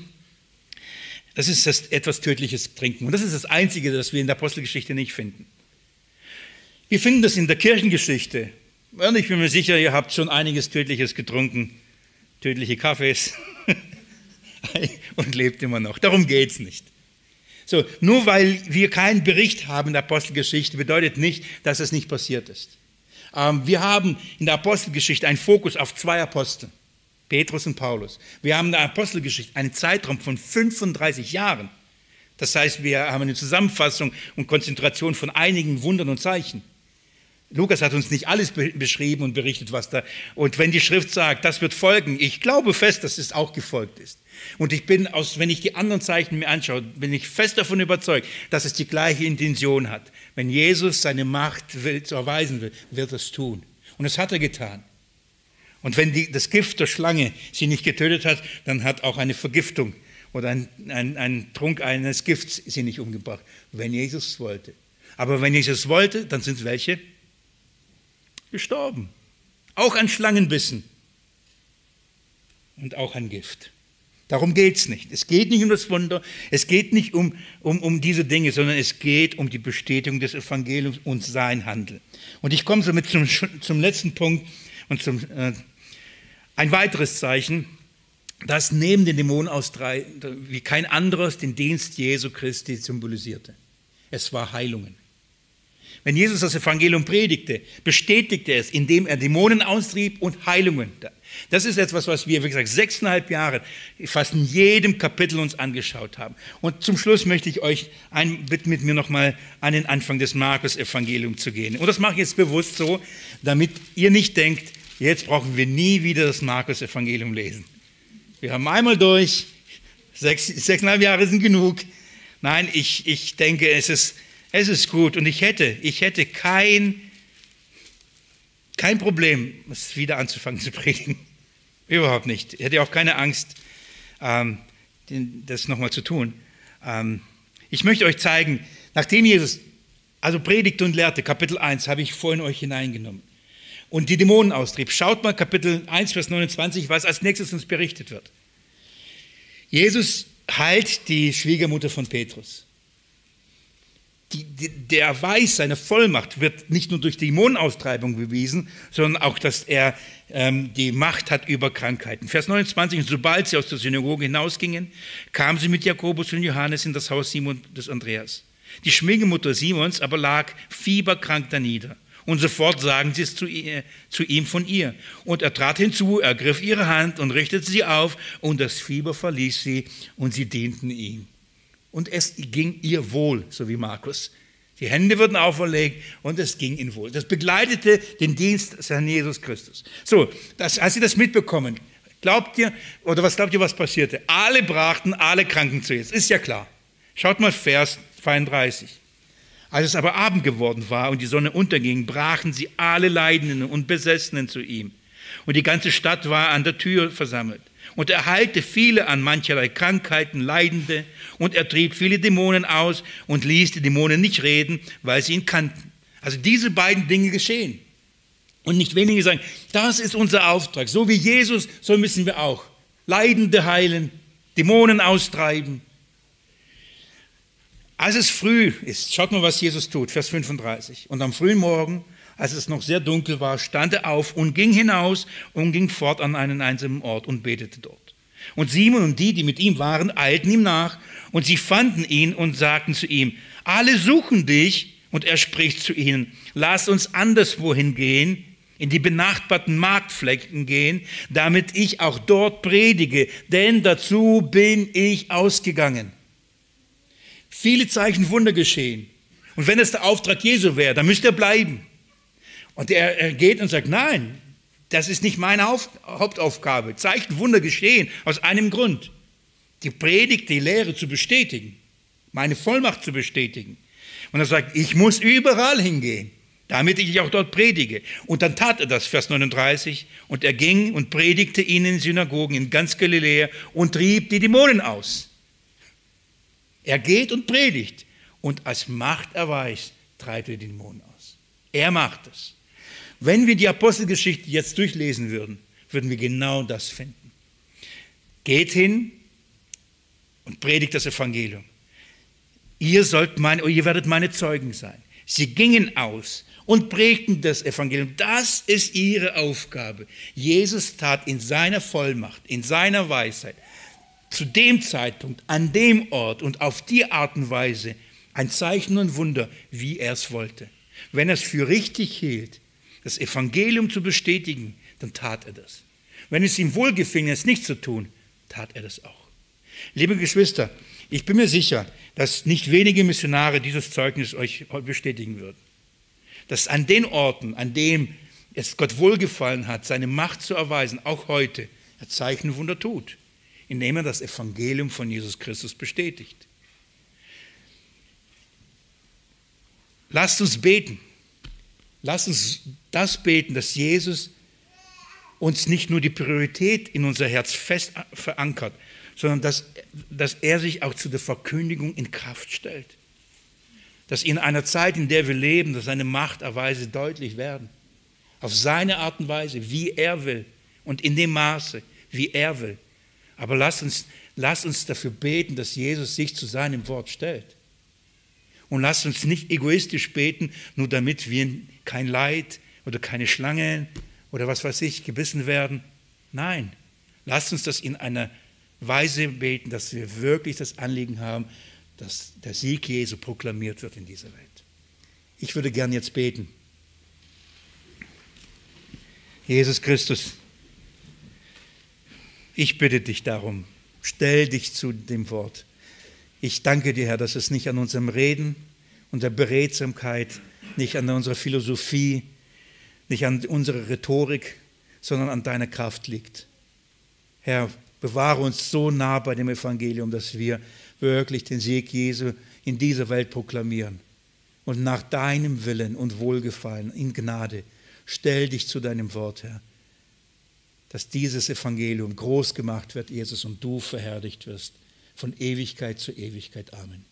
das ist das etwas tödliches Trinken. Und das ist das Einzige, das wir in der Apostelgeschichte nicht finden. Wir finden das in der Kirchengeschichte. Und ich bin mir sicher, ihr habt schon einiges Tödliches getrunken, tödliche Kaffees und lebt immer noch. Darum geht es nicht. So, nur weil wir keinen Bericht haben in der Apostelgeschichte, bedeutet nicht, dass es nicht passiert ist. Ähm, wir haben in der Apostelgeschichte einen Fokus auf zwei Apostel, Petrus und Paulus. Wir haben in der Apostelgeschichte einen Zeitraum von 35 Jahren. Das heißt, wir haben eine Zusammenfassung und Konzentration von einigen Wundern und Zeichen. Lukas hat uns nicht alles beschrieben und berichtet, was da. Und wenn die Schrift sagt, das wird folgen, ich glaube fest, dass es auch gefolgt ist. Und ich bin, aus, wenn ich die anderen Zeichen mir anschaue, bin ich fest davon überzeugt, dass es die gleiche Intention hat. Wenn Jesus seine Macht will, zu erweisen will, wird er es tun. Und das hat er getan. Und wenn die, das Gift der Schlange sie nicht getötet hat, dann hat auch eine Vergiftung oder ein, ein, ein Trunk eines Gifts sie nicht umgebracht, wenn Jesus wollte. Aber wenn Jesus wollte, dann sind welche gestorben. Auch an Schlangenbissen und auch an Gift. Darum geht es nicht. Es geht nicht um das Wunder, es geht nicht um, um, um diese Dinge, sondern es geht um die Bestätigung des Evangeliums und sein Handeln. Und ich komme somit zum, zum letzten Punkt und zum, äh, ein weiteres Zeichen, das neben den Dämonen aus drei, wie kein anderes den Dienst Jesu Christi symbolisierte. Es war Heilungen. Wenn Jesus das Evangelium predigte, bestätigte er es, indem er Dämonen austrieb und Heilungen. Das ist etwas, was wir, wie gesagt, sechseinhalb Jahre fast in jedem Kapitel uns angeschaut haben. Und zum Schluss möchte ich euch ein, bitten, mit mir nochmal an den Anfang des Markus-Evangeliums zu gehen. Und das mache ich jetzt bewusst so, damit ihr nicht denkt, jetzt brauchen wir nie wieder das Markus-Evangelium lesen. Wir haben einmal durch, sechs, sechseinhalb Jahre sind genug. Nein, ich, ich denke, es ist es ist gut und ich hätte, ich hätte kein, kein Problem, es wieder anzufangen zu predigen. Überhaupt nicht. Ich hätte auch keine Angst, ähm, das nochmal zu tun. Ähm, ich möchte euch zeigen, nachdem Jesus also predigte und lehrte, Kapitel 1 habe ich vorhin euch hineingenommen, und die Dämonen austrieb. Schaut mal Kapitel 1, Vers 29, was als nächstes uns berichtet wird. Jesus heilt die Schwiegermutter von Petrus die, der Erweis seiner Vollmacht wird nicht nur durch Dämonenaustreibung bewiesen, sondern auch, dass er ähm, die Macht hat über Krankheiten. Vers 29, und sobald sie aus der Synagoge hinausgingen, kamen sie mit Jakobus und Johannes in das Haus Simon des Andreas. Die Schwiegermutter Simons aber lag fieberkrank da nieder. Und sofort sagen sie es zu, ihr, zu, ihm von ihr. Und er trat hinzu, ergriff ihre Hand und richtete sie auf, und das Fieber verließ sie, und sie dienten ihm und es ging ihr wohl, so wie Markus. Die Hände wurden auferlegt und es ging ihnen wohl. Das begleitete den Dienst des Herrn Jesus Christus. So, das, als sie das mitbekommen, glaubt ihr, oder was glaubt ihr, was passierte? Alle brachten alle Kranken zu Jesus. Ist ja klar. Schaut mal Vers 32. Als es aber Abend geworden war und die Sonne unterging, brachen sie alle Leidenden und Besessenen zu ihm. Und die ganze Stadt war an der Tür versammelt und er heilte viele an mancherlei Krankheiten Leidende und er trieb viele Dämonen aus und ließ die Dämonen nicht reden, weil sie ihn kannten. Also diese beiden Dinge geschehen. Und nicht wenige sagen, das ist unser Auftrag. So wie Jesus, so müssen wir auch Leidende heilen, Dämonen austreiben. Als es früh ist, schaut mal, was Jesus tut, Vers 35. Und am frühen Morgen als es noch sehr dunkel war, stand er auf und ging hinaus und ging fort an einen einsamen Ort und betete dort. Und Simon und die, die mit ihm waren, eilten ihm nach und sie fanden ihn und sagten zu ihm, alle suchen dich. Und er spricht zu ihnen, lasst uns anderswohin gehen, in die benachbarten Marktflecken gehen, damit ich auch dort predige, denn dazu bin ich ausgegangen. Viele Zeichen Wunder geschehen. Und wenn es der Auftrag Jesu wäre, dann müsste er bleiben. Und er, geht und sagt, nein, das ist nicht meine Auf Hauptaufgabe. Zeichen, Wunder geschehen aus einem Grund. Die Predigt, die Lehre zu bestätigen, meine Vollmacht zu bestätigen. Und er sagt, ich muss überall hingehen. damit ich auch dort predige. Und dann tat er das, Vers 39, und er ging und predigte ihnen in Synagogen in ganz Galiläa und trieb die Dämonen aus. Er geht und predigt und als Macht erweist, treibt er die Dämonen aus. Er macht es. Wenn wir die Apostelgeschichte jetzt durchlesen würden, würden wir genau das finden. Geht hin und predigt das Evangelium. Ihr, sollt mein, ihr werdet meine Zeugen sein. Sie gingen aus und prägten das Evangelium. Das ist ihre Aufgabe. Jesus tat in seiner Vollmacht, in seiner Weisheit, zu dem Zeitpunkt, an dem Ort und auf die Art und Weise ein Zeichen und Wunder, wie er es wollte. Wenn er es für richtig hielt, das Evangelium zu bestätigen, dann tat er das. Wenn es ihm wohlgefing, es nicht zu tun, tat er das auch. Liebe Geschwister, ich bin mir sicher, dass nicht wenige Missionare dieses Zeugnis euch bestätigen würden. Dass an den Orten, an denen es Gott wohlgefallen hat, seine Macht zu erweisen, auch heute, er Zeichen Wunder tut, indem er das Evangelium von Jesus Christus bestätigt. Lasst uns beten. Lasst uns das beten, dass Jesus uns nicht nur die Priorität in unser Herz fest verankert, sondern dass, dass er sich auch zu der Verkündigung in Kraft stellt. Dass in einer Zeit, in der wir leben, dass seine Machterweise deutlich werden. Auf seine Art und Weise, wie er will und in dem Maße, wie er will. Aber lasst uns, lasst uns dafür beten, dass Jesus sich zu seinem Wort stellt. Und lasst uns nicht egoistisch beten, nur damit wir kein Leid oder keine Schlangen oder was weiß ich gebissen werden. Nein, lasst uns das in einer Weise beten, dass wir wirklich das Anliegen haben, dass der Sieg Jesu proklamiert wird in dieser Welt. Ich würde gern jetzt beten. Jesus Christus, ich bitte dich darum, stell dich zu dem Wort. Ich danke dir, Herr, dass es nicht an unserem Reden und der Beredsamkeit, nicht an unserer Philosophie, nicht an unserer Rhetorik, sondern an deiner Kraft liegt. Herr, Bewahre uns so nah bei dem Evangelium, dass wir wirklich den Sieg Jesu in dieser Welt proklamieren. Und nach deinem Willen und Wohlgefallen in Gnade stell dich zu deinem Wort, Herr, dass dieses Evangelium groß gemacht wird, Jesus, und du verherrlicht wirst von Ewigkeit zu Ewigkeit. Amen.